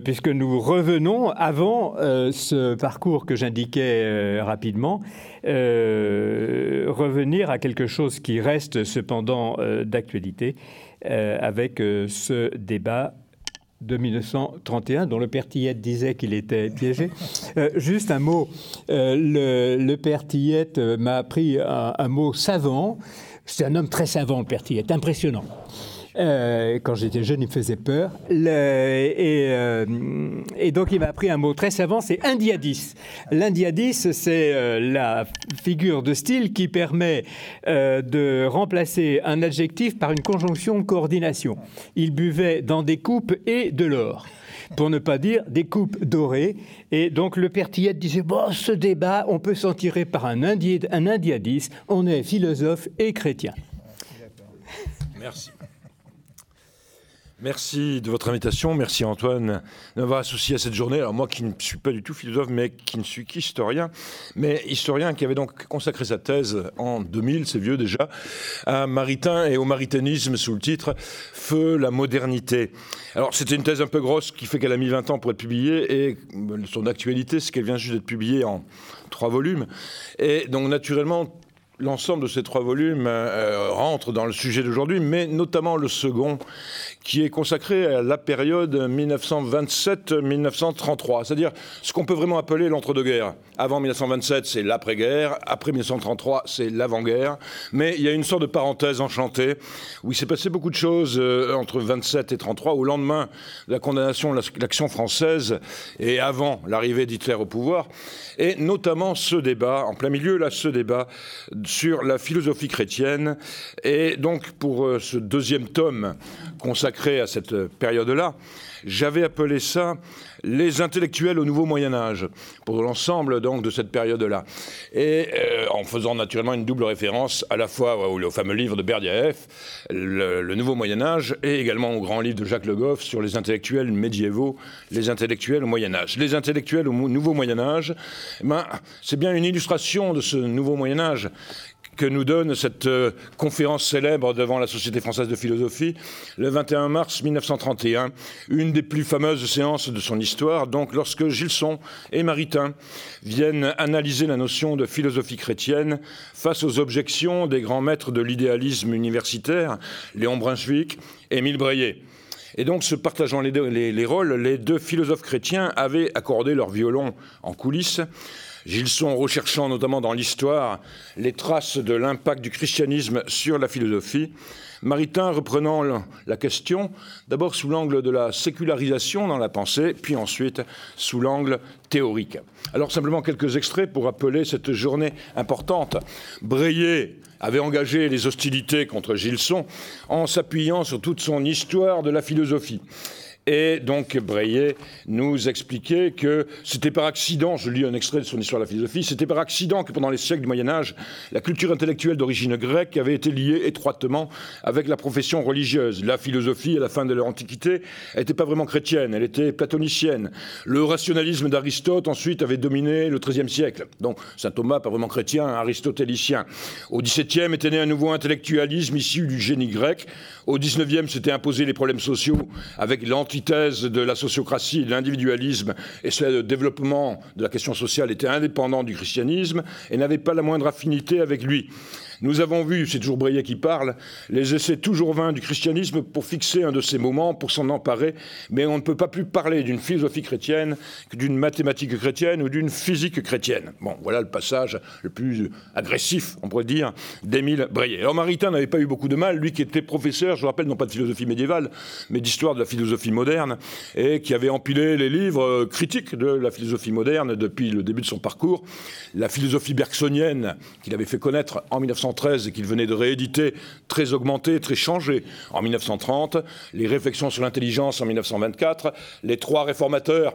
puisque nous revenons avant ce parcours que j'indiquais rapidement, revenir à quelque chose qui reste cependant euh, d'actualité euh, avec ce débat de 1931, dont le père Tillette disait qu'il était piégé. juste un mot, le, père Tillette m'a appris un, un, mot savant. C'est un homme très savant, le père Tillette, impressionnant. Euh, quand j'étais jeune, il me faisait peur. Euh, et, donc, il m'a appris un mot très savant, c'est indiadis. L'indiadis, c'est euh, la figure de style qui permet de remplacer un adjectif par une conjonction de coordination. Il buvait dans des coupes et de l'or pour ne pas dire des coupes dorées. Et donc le père Tillette disait, bon, ce débat, on peut s'en tirer par un, un indiadis, on est philosophe et chrétien. Merci. Merci de votre invitation. Merci Antoine d'avoir associé à cette journée. Alors moi qui ne suis pas du tout philosophe, mais qui ne suis qu'historien, mais historien qui avait donc consacré sa thèse en 2000, c'est vieux déjà, à Maritain et au maritanisme sous le titre Feu, la modernité. Alors c'était une thèse un peu grosse qui fait qu'elle a mis 20 ans pour être publiée et son actualité, c'est qu'elle vient juste d'être publiée en trois volumes. Et donc naturellement, l'ensemble de ces trois volumes euh, rentre dans le sujet d'aujourd'hui, mais notamment le second, qui est consacré à la période 1927-1933, c'est-à-dire ce qu'on peut vraiment appeler l'entre-deux-guerres. Avant 1927, c'est l'après-guerre, après 1933, c'est l'avant-guerre, mais il y a une sorte de parenthèse enchantée où il s'est passé beaucoup de choses euh, entre 27 et 33, au lendemain de la condamnation de l'action française et avant l'arrivée d'Hitler au pouvoir, et notamment ce débat, en plein milieu, là, ce débat sur la philosophie chrétienne. Et donc, pour euh, ce deuxième tome consacré à cette période-là, j'avais appelé ça les intellectuels au nouveau Moyen Âge, pour l'ensemble donc de cette période-là. Et euh, en faisant naturellement une double référence à la fois au, fameux livre de Berdiaev, le, nouveau Moyen Âge, et également au grand livre de Jacques Le Goff sur les intellectuels médiévaux, les intellectuels au Moyen Âge. Les intellectuels au nouveau Moyen Âge, ben, c'est bien une illustration de ce nouveau Moyen Âge que nous donne cette euh, conférence célèbre devant la Société française de philosophie le 21 mars 1931, une des plus fameuses séances de son histoire, donc lorsque Gilson et Maritain viennent analyser la notion de philosophie chrétienne face aux objections des grands maîtres de l'idéalisme universitaire, Léon Brunswick, Émile Breillet. Et donc, se partageant les, les rôles, les deux philosophes chrétiens avaient accordé leur violon en coulisses Gilson recherchant notamment dans l'histoire les traces de l'impact du christianisme sur la philosophie, Maritain reprenant la question d'abord sous l'angle de la sécularisation dans la pensée, puis ensuite sous l'angle théorique. Alors simplement quelques extraits pour rappeler cette journée importante. Breillet avait engagé les hostilités contre Gilson en s'appuyant sur toute son histoire de la philosophie. Et donc Breillet nous expliquait que c'était par accident, je lis un extrait de son histoire de la philosophie, c'était par accident que pendant les siècles du Moyen Âge, la culture intellectuelle d'origine grecque avait été liée étroitement avec la profession religieuse. La philosophie, à la fin de l'Antiquité, n'était pas vraiment chrétienne, elle était platonicienne. Le rationalisme d'Aristote, ensuite, avait dominé le XIIIe siècle. Donc saint Thomas, pas vraiment chrétien, aristotélicien. Au XVIIe était né un nouveau intellectualisme issu du génie grec. Au XIXe s'étaient imposés les problèmes sociaux avec l'anti thèse de la sociocratie, de l'individualisme et le développement de la question sociale était indépendant du christianisme et n'avait pas la moindre affinité avec lui. Nous avons vu, c'est toujours Breillet qui parle, les essais toujours vains du christianisme pour fixer un de ces moments, pour s'en emparer, mais on ne peut pas plus parler d'une philosophie chrétienne que d'une mathématique chrétienne ou d'une physique chrétienne. Bon, voilà le passage le plus agressif, on pourrait dire, d'Émile Breillet. Alors Maritain n'avait pas eu beaucoup de mal, lui qui était professeur, je vous rappelle, non pas de philosophie médiévale, mais d'histoire de la philosophie moderne, et qui avait empilé les livres euh, critiques de la philosophie moderne depuis le début de son parcours. La philosophie bergsonienne, qu'il avait fait connaître en 1900 et qu'il venait de rééditer, très augmenté, très changé en 1930, les réflexions sur l'intelligence en 1924, les trois réformateurs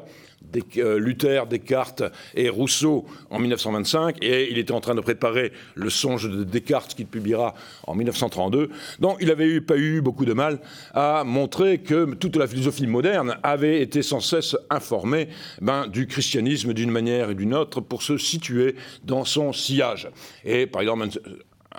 euh, Luther, Descartes et Rousseau en 1925, et il était en train de préparer le songe de Descartes qu'il publiera en 1932. Donc il n'avait pas eu beaucoup de mal à montrer que toute la philosophie moderne avait été sans cesse informée ben, du christianisme d'une manière et d'une autre pour se situer dans son sillage. Et par exemple,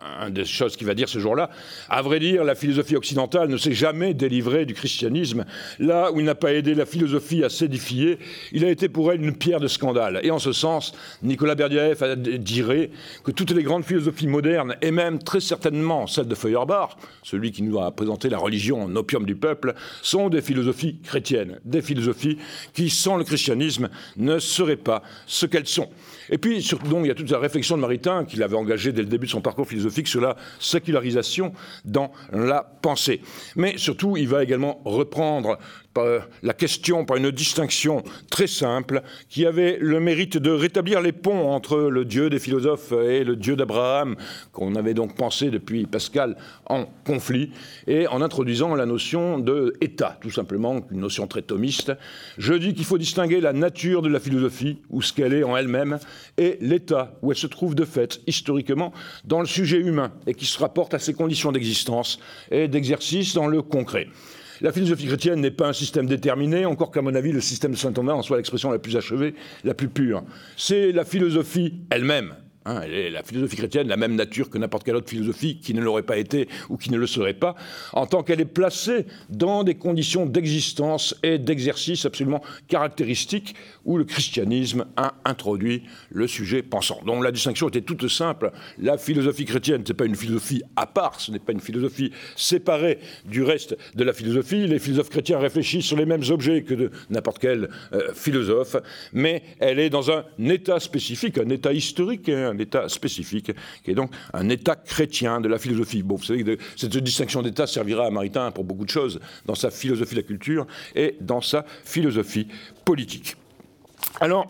un des choses qu'il va dire ce jour-là. À vrai dire, la philosophie occidentale ne s'est jamais délivrée du christianisme. Là où il n'a pas aidé la philosophie à s'édifier, il a été pour elle une pierre de scandale. Et en ce sens, Nicolas Berdyaev dirait que toutes les grandes philosophies modernes, et même très certainement celle de Feuerbach, celui qui nous a présenté la religion en opium du peuple, sont des philosophies chrétiennes, des philosophies qui, sans le christianisme, ne seraient pas ce qu'elles sont. Et puis, surtout, donc, il y a toute la réflexion de Maritain qu'il avait engagée dès le début de son parcours philosophique sur la sécularisation dans la pensée. Mais surtout, il va également reprendre la question par une distinction très simple qui avait le mérite de rétablir les ponts entre le Dieu des philosophes et le Dieu d'Abraham, qu'on avait donc pensé depuis Pascal en conflit, et en introduisant la notion de État, tout simplement, une notion très thomiste. Je dis qu'il faut distinguer la nature de la philosophie, ou ce qu'elle est en elle-même, et l'État, où elle se trouve de fait, historiquement, dans le sujet humain, et qui se rapporte à ses conditions d'existence et d'exercice dans le concret. La philosophie chrétienne n'est pas un système déterminé, encore qu'à mon avis, le système de Saint Thomas en soit l'expression la plus achevée, la plus pure. C'est la philosophie elle-même, Hein, la philosophie chrétienne, la même nature que n'importe quelle autre philosophie qui ne l'aurait pas été ou qui ne le serait pas, en tant qu'elle est placée dans des conditions d'existence et d'exercice absolument caractéristiques où le christianisme a introduit le sujet pensant. Donc la distinction était toute simple. La philosophie chrétienne, ce n'est pas une philosophie à part, ce n'est pas une philosophie séparée du reste de la philosophie. Les philosophes chrétiens réfléchissent sur les mêmes objets que n'importe quel euh, philosophe, mais elle est dans un état spécifique, un état historique, un état spécifique, qui est donc un état chrétien de la philosophie. Bon, vous savez que cette distinction d'état servira à Maritain pour beaucoup de choses, dans sa philosophie de la culture et dans sa philosophie politique. Alors,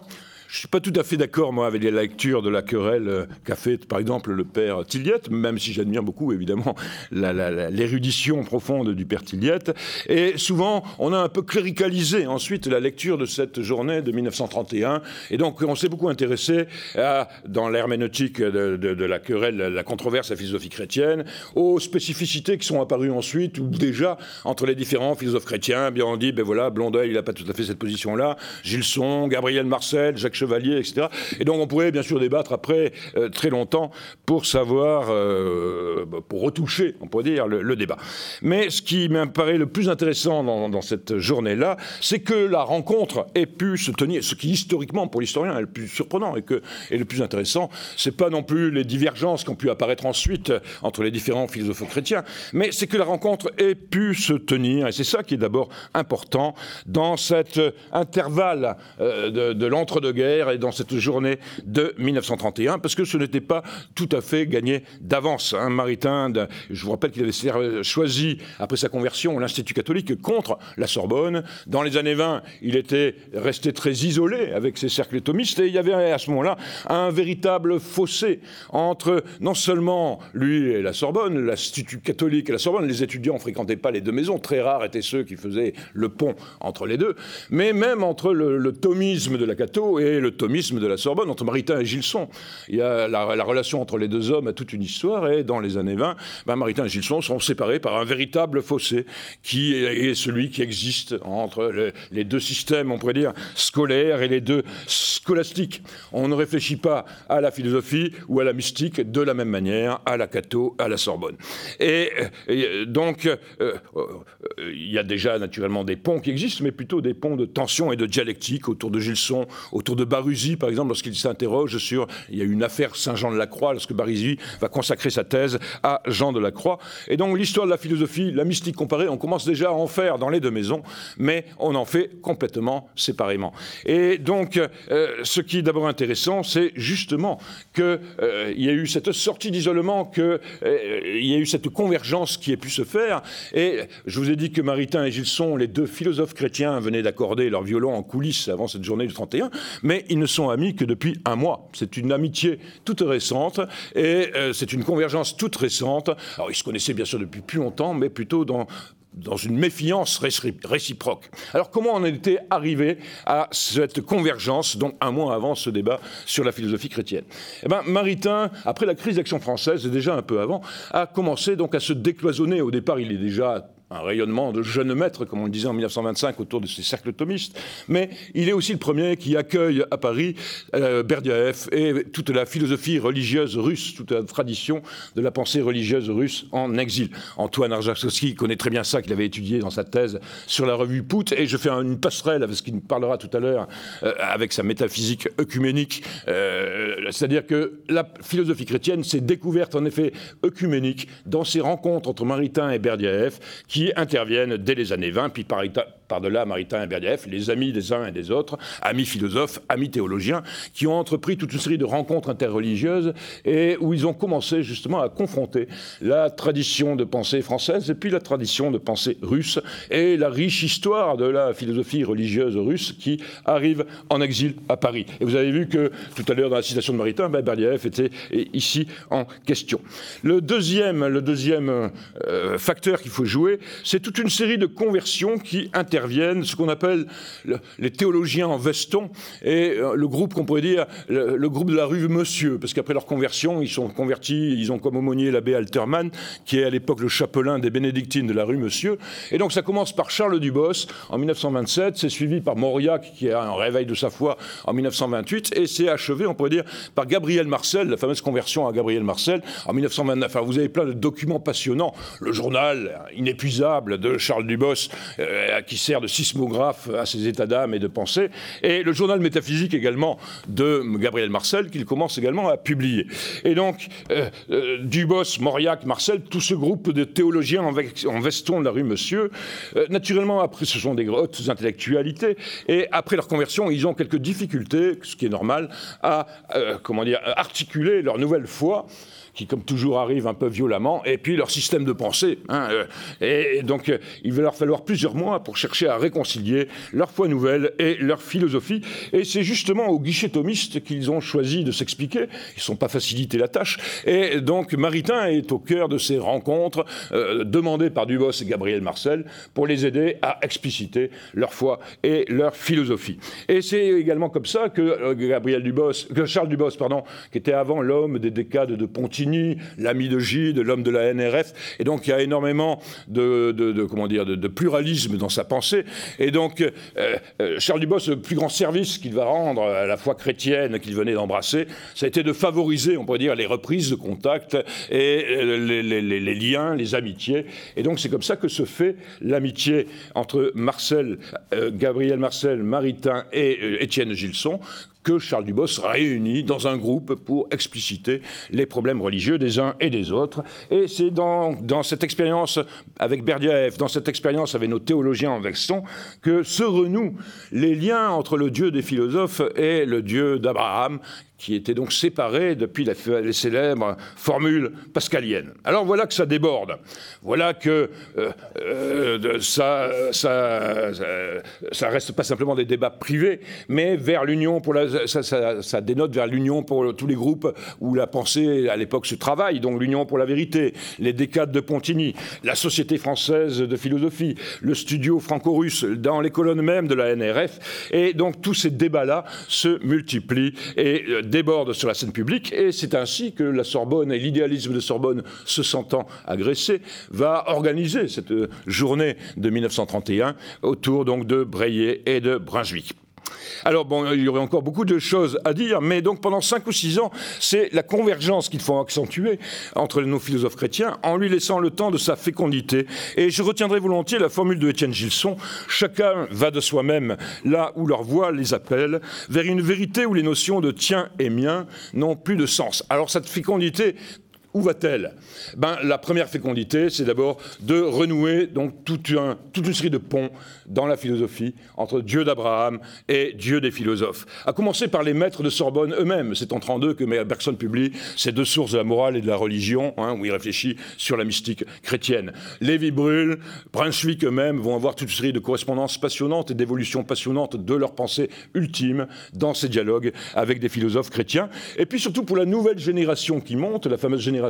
je ne suis pas tout à fait d'accord, moi, avec les lectures de la querelle euh, qu'a fait, par exemple, le père Tilliette, même si j'admire beaucoup, évidemment, l'érudition profonde du père Tilliette. Et souvent, on a un peu cléricalisé ensuite la lecture de cette journée de 1931. Et donc, on s'est beaucoup intéressé à, dans l'herméneutique de, la querelle, la controverse, la philosophie chrétienne, aux spécificités qui sont apparues ensuite, ou déjà, entre les différents philosophes chrétiens. Bien, on dit, ben voilà, Blondel, il n'a pas tout à fait cette position-là. Gilson, Gabriel Marcel, Jacques chevalier, etc. Et donc on pourrait bien sûr débattre après euh, très longtemps pour savoir, euh, pour retoucher, on pourrait dire, le, débat. Mais ce qui m'apparaît le plus intéressant dans, cette journée-là, c'est que la rencontre ait pu se tenir, ce qui historiquement pour l'historien est le plus surprenant et, le plus intéressant, c'est pas non plus les divergences qui ont pu apparaître ensuite entre les différents philosophes chrétiens, mais c'est que la rencontre ait pu se tenir, et c'est ça qui est d'abord important dans cet intervalle euh, de l'entre-deux-guerres et dans cette journée de 1931, parce que ce n'était pas tout à fait gagné d'avance. Un Maritain, je vous rappelle qu'il avait choisi, après sa conversion, l'Institut catholique contre la Sorbonne. Dans les années 20, il était resté très isolé avec ses cercles thomistes, et il y avait à ce moment-là un véritable fossé entre non seulement lui et la Sorbonne, l'Institut catholique et la Sorbonne, les étudiants ne fréquentaient pas les deux maisons, très rares étaient ceux qui faisaient le pont entre les deux, mais même entre le, le thomisme de la Catho et le thomisme de la Sorbonne, entre Maritain et Gilson. Il y a la, relation entre les deux hommes a toute une histoire, et dans les années 20, ben Maritain et Gilson sont séparés par un véritable fossé qui est, celui qui existe entre les deux systèmes, on pourrait dire, scolaires et les deux scolastiques. On ne réfléchit pas à la philosophie ou à la mystique de la même manière à la Cato, à la Sorbonne. Et, donc, euh, euh, il y a déjà naturellement des ponts qui existent, mais plutôt des ponts de tension et de dialectique autour de Gilson, autour de Baruzzi, par exemple, lorsqu'il s'interroge sur. Il y a une affaire Saint-Jean de la Croix, lorsque Baruzzi va consacrer sa thèse à Jean de la Croix. Et donc, l'histoire de la philosophie, la mystique comparée, on commence déjà à en faire dans les deux maisons, mais on en fait complètement séparément. Et donc, euh, ce qui est d'abord intéressant, c'est justement qu'il euh, y a eu cette sortie d'isolement, qu'il euh, y a eu cette convergence qui a pu se faire. Et je vous ai dit que Maritain et Gilson, les deux philosophes chrétiens, venaient d'accorder leur violon en coulisses avant cette journée du 31, mais ils ne sont amis que depuis un mois. C'est une amitié toute récente et euh, c'est une convergence toute récente. Alors ils se connaissaient bien sûr depuis plus longtemps, mais plutôt dans dans une méfiance réciproque. Alors comment on était arrivé à cette convergence, donc un mois avant ce débat sur la philosophie chrétienne? Eh bien, Maritain, après la crise d'Action française, et déjà un peu avant, a commencé donc à se décloisonner. Au départ, il est déjà un rayonnement de jeunes maîtres, comme on le disait en 1925, autour de ces cercles thomistes. Mais il est aussi le premier qui accueille à Paris euh, Berdyaev et toute la philosophie religieuse russe, toute la tradition de la pensée religieuse russe en exil. Antoine Arjakovsky connaît très bien ça, qu'il avait étudié dans sa thèse sur la revue Pout, et je fais une passerelle avec ce qu'il parlera tout à l'heure, euh, avec sa métaphysique œcuménique. Euh, c'est-à-dire que la philosophie chrétienne s'est découverte en effet œcuménique dans ses rencontres entre Maritain et Berdyaev, qui interviennent dès les années 20, puis par, par-delà Maritain et Berdyaev, les amis des uns et des autres, amis philosophes, amis théologiens, qui ont entrepris toute une série de rencontres interreligieuses et où ils ont commencé justement à confronter la tradition de pensée française et puis la tradition de pensée russe et la riche histoire de la philosophie religieuse russe qui arrive en exil à Paris. Et vous avez vu que tout à l'heure dans la citation de Maritain, ben était ici en question. Le deuxième, le deuxième euh, facteur qu'il faut jouer, c'est toute une série de conversions qui interviennent interviennent ce qu'on appelle les théologiens en veston et le groupe qu'on pourrait dire le, groupe de la rue Monsieur, parce qu'après leur conversion, ils sont convertis, ils ont comme aumônier l'abbé Alterman, qui est à l'époque le chapelain des bénédictines de la rue Monsieur. Et donc ça commence par Charles Dubos en 1927, c'est suivi par Mauriac, qui a un réveil de sa foi en 1928, et c'est achevé, on pourrait dire, par Gabriel Marcel, la fameuse conversion à Gabriel Marcel en 1929. Enfin, vous avez plein de documents passionnants. Le journal inépuisable de Charles Dubos, euh, qui sert de sismographe à ses états d'âme et de pensée, et le journal métaphysique également de Gabriel Marcel, qu'il commence également à publier. Et donc, euh, euh, Dubos, Mauriac, Marcel, tout ce groupe de théologiens en, veston de la rue Monsieur, naturellement, après, ce sont des hautes intellectualités, et après leur conversion, ils ont quelques difficultés, ce qui est normal, à comment dire, articuler leur nouvelle foi qui, comme toujours, arrivent un peu violemment, et puis leur système de pensée. Hein, euh, et, donc, euh, il va leur falloir plusieurs mois pour chercher à réconcilier leur foi nouvelle et leur philosophie. Et c'est justement au guichet thomiste qu'ils ont choisi de s'expliquer. Ils ne sont pas facilité la tâche. Et donc, Maritain est au cœur de ces rencontres euh, demandées par Dubos et Gabriel Marcel pour les aider à expliciter leur foi et leur philosophie. Et c'est également comme ça que Gabriel Dubos, que Charles Dubos, pardon, qui était avant l'homme des décades de Ponty, l'ami de Gide, l'homme de la NRF. Et donc, il y a énormément de, comment dire, de, pluralisme dans sa pensée. Et donc, euh, euh, Charles Dubos, le plus grand service qu'il va rendre à la foi chrétienne qu'il venait d'embrasser, ça a été de favoriser, on pourrait dire, les reprises de contact et euh, les, liens, les amitiés. Et donc, c'est comme ça que se fait l'amitié entre Marcel, Gabriel Marcel, Maritain et Étienne Gilson, que Charles Dubos réunit dans un groupe pour expliciter les problèmes religieux des uns et des autres. Et c'est dans, cette expérience avec Berdyaev, dans cette expérience avec nos théologiens en Vexton, que se renouent les liens entre le Dieu des philosophes et le Dieu d'Abraham, qui était donc séparé depuis les célèbres formules pascaliennes. Alors voilà que ça déborde. Voilà que euh, euh, ça, ça, ça, reste pas simplement des débats privés, mais vers l'union pour la, ça, ça, dénote vers l'union pour tous les groupes où la pensée à l'époque se travaille, donc l'union pour la vérité, les décades de Pontigny, la Société française de philosophie, le studio franco-russe dans les colonnes même de la NRF, et donc tous ces débats-là se multiplient et euh, déborde sur la scène publique et c'est ainsi que la Sorbonne et l'idéalisme de Sorbonne se sentant agressé va organiser cette journée de 1931 autour donc de Breillet et de Brunswick. Alors bon, il y aurait encore beaucoup de choses à dire, mais donc pendant cinq ou six ans, c'est la convergence qu'il faut accentuer entre nos philosophes chrétiens en lui laissant le temps de sa fécondité. Et je retiendrai volontiers la formule de Étienne Gilson chacun va de soi-même là où leur voix les appelle, vers une vérité où les notions de tien et mien n'ont plus de sens. Alors cette fécondité où va-t-elle? Ben, La première fécondité, c'est d'abord de renouer donc toute, un, toute une série de ponts dans la philosophie entre Dieu d'Abraham et Dieu des philosophes. À commencer par les maîtres de Sorbonne eux-mêmes. C'est en 32 que Bergson publie ces deux sources de la morale et de la religion, hein, où il réfléchit sur la mystique chrétienne. Lévi Brûle, Brunswick eux-mêmes vont avoir toute une série de correspondances passionnantes et d'évolutions passionnantes de leur pensée ultime dans ces dialogues avec des philosophes chrétiens. Et puis surtout pour la nouvelle génération qui monte, la fameuse génération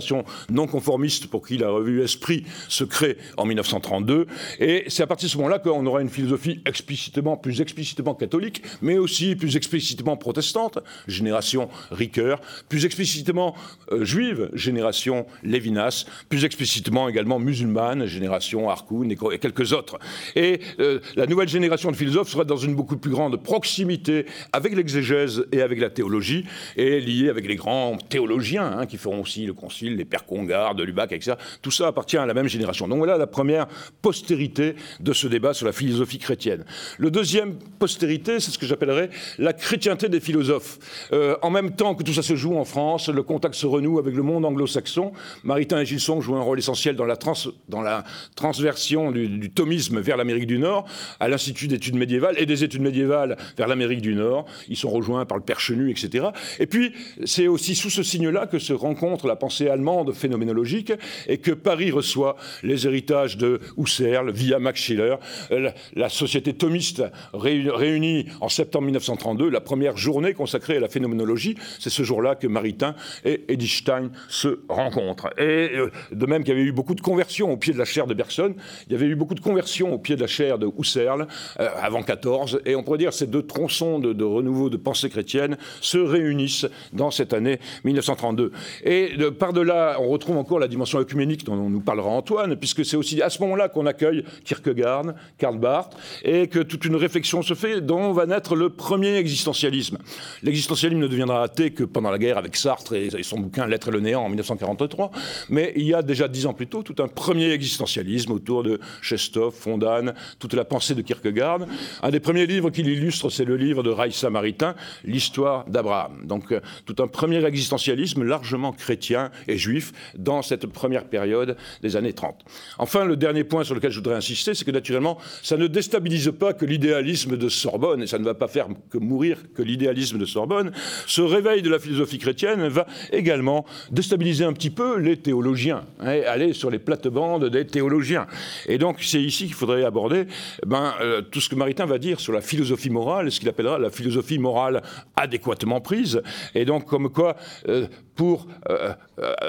non conformiste pour qui la revue Esprit se crée en 1932. Et c'est à partir de ce moment-là qu'on aura une philosophie explicitement, plus explicitement catholique, mais aussi plus explicitement protestante, génération Ricoeur, plus explicitement euh, juive, génération Lévinas, plus explicitement également musulmane, génération Harkoun et, quelques autres. Et euh, la nouvelle génération de philosophes sera dans une beaucoup plus grande proximité avec l'exégèse et avec la théologie, et liée avec les grands théologiens hein, qui feront aussi le concile, les pères Congar, de Lubac, etc. Tout ça appartient à la même génération. Donc voilà la première postérité de ce débat sur la philosophie chrétienne. Le deuxième postérité, c'est ce que j'appellerais la chrétienté des philosophes. Euh, en même temps que tout ça se joue en France, le contact se renoue avec le monde anglo-saxon. Maritain et Gilson jouent un rôle essentiel dans la, trans, dans la transversion du, du thomisme vers l'Amérique du Nord, à l'Institut d'études médiévales et des études médiévales vers l'Amérique du Nord. Ils sont rejoints par le Père Chenu, etc. Et puis, c'est aussi sous ce signe-là que se rencontre la pensée allemande phénoménologique et que Paris reçoit les héritages de Husserl via Max Schiller, euh, la, société thomiste réunie en septembre 1932, la première journée consacrée à la phénoménologie. C'est ce jour-là que Maritain et Edith Stein se rencontrent. Et euh, de même qu'il y avait eu beaucoup de conversions au pied de la chair de Bergson, il y avait eu beaucoup de conversions au pied de la chair de Husserl euh, avant 14, et on pourrait dire que ces deux tronçons de, de renouveau de pensée chrétienne se réunissent dans cette année 1932. Et par-delà, on retrouve encore la dimension œcuménique dont nous parlera Antoine, puisque c'est aussi à ce moment-là qu'on accueille Kierkegaard, Karl Barth, et que toute une réflexion se fait dont va naître le premier existentialisme. L'existentialisme ne deviendra athée que pendant la guerre avec Sartre et son bouquin L'être et le néant en 1943, mais il y a déjà dix ans plus tôt tout un premier existentialisme autour de Chestov, Fondane, toute la pensée de Kierkegaard. Un des premiers livres qui l'illustre, c'est le livre de Raïssa Maritain, L'histoire d'Abraham. Donc euh, tout un premier existentialisme largement chrétien et juif dans cette première période des années 30. Enfin, le dernier point sur lequel je voudrais insister, c'est que naturellement, ça ne déstabilise pas que l'idéalisme de Sorbonne, et ça ne va pas faire que mourir que l'idéalisme de Sorbonne, ce réveil de la philosophie chrétienne va également déstabiliser un petit peu les théologiens, hein, aller sur les plates-bandes des théologiens. Et donc, c'est ici qu'il faudrait aborder ben, euh, tout ce que Maritain va dire sur la philosophie morale, ce qu'il appellera la philosophie morale adéquatement prise, et donc comme quoi, euh, pour euh,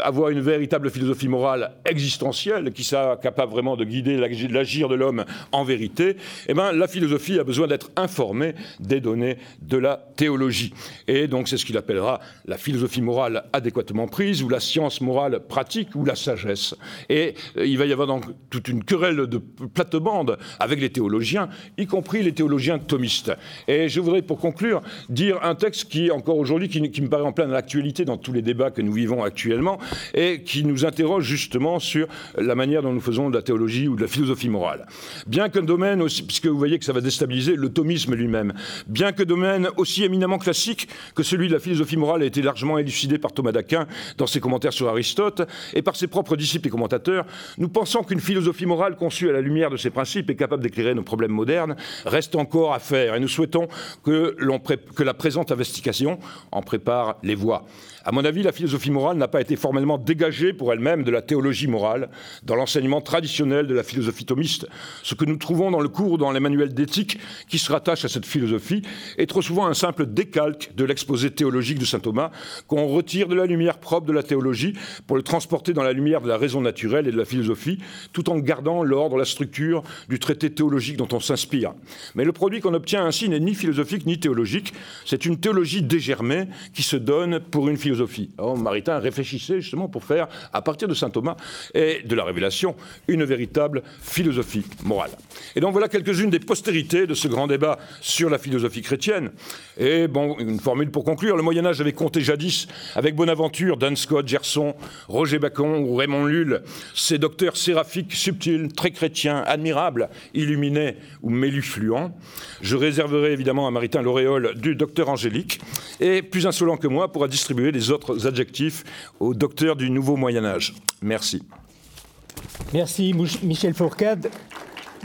avoir une véritable philosophie morale existentielle, qui soit capable vraiment de guider l'agir de l'homme en vérité, eh ben, la philosophie a besoin d'être informée des données de la théologie. Et donc c'est ce qu'il appellera la philosophie morale adéquatement prise, ou la science morale pratique, ou la sagesse. Et il va y avoir donc toute une querelle de plate-bande avec les théologiens, y compris les théologiens thomistes. Et je voudrais pour conclure dire un texte qui, encore aujourd'hui, qui, qui me paraît en pleine actualité dans tous les débats que nous vivons actuellement, et qui nous interroge justement sur la manière dont nous faisons de la théologie ou de la philosophie morale. Bien qu'un domaine aussi, puisque vous voyez que ça va déstabiliser le thomisme lui-même, bien que domaine aussi éminemment classique que celui de la philosophie morale a été largement élucidé par Thomas d'Aquin dans ses commentaires sur Aristote et par ses propres disciples et commentateurs, nous pensons qu'une philosophie morale conçue à la lumière de ces principes et capable d'éclairer nos problèmes modernes reste encore à faire et nous souhaitons que la présente investigation en prépare les voies. À mon avis, la philosophie morale n'a pas été formellement dégagée pour elle-même de la théologie morale dans l'enseignement traditionnel de la philosophie thomiste. Ce que nous trouvons dans le cours ou dans les manuels d'éthique qui se rattachent à cette philosophie est trop souvent un simple décalque de l'exposé théologique de saint Thomas qu'on retire de la lumière propre de la théologie pour le transporter dans la lumière de la raison naturelle et de la philosophie, tout en gardant l'ordre, la structure du traité théologique dont on s'inspire. Mais le produit qu'on obtient ainsi n'est ni philosophique ni théologique, c'est une théologie dégermée qui se donne pour une philosophie philosophie. Maritain réfléchissait justement pour faire, à partir de saint Thomas et de la révélation, une véritable philosophie morale. Et donc voilà quelques-unes des postérités de ce grand débat sur la philosophie chrétienne. Et bon, une formule pour conclure, le Moyen Âge avait compté jadis avec Bonaventure, Dan Scott, Gerson, Roger Bacon ou Raymond Lull, ces docteurs séraphiques, subtils, très chrétiens, admirables, illuminés ou mélufluents. Je réserverai évidemment à Maritain l'auréole du docteur angélique, et plus insolent que moi pourra distribuer les autres adjectifs au docteur du nouveau Moyen Âge. Merci. Merci Michel Fourcade.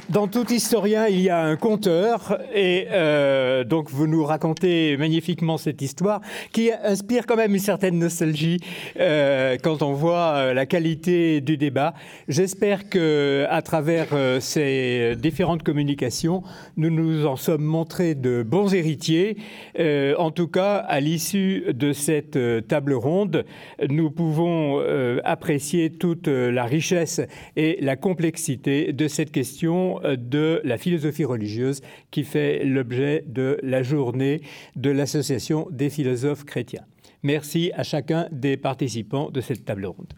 Dans tout historien, il y a un conteur, et euh, donc vous nous racontez magnifiquement cette histoire qui inspire quand même une certaine nostalgie euh, quand on voit euh, la qualité du débat. J'espère que à travers ces différentes communications, nous nous en sommes montrés de bons héritiers. En tout cas, à l'issue de cette table ronde, nous pouvons apprécier toute la richesse et la complexité de cette question de la philosophie religieuse qui fait l'objet de la journée de l'Association des philosophes chrétiens. Merci à chacun des participants de cette table ronde.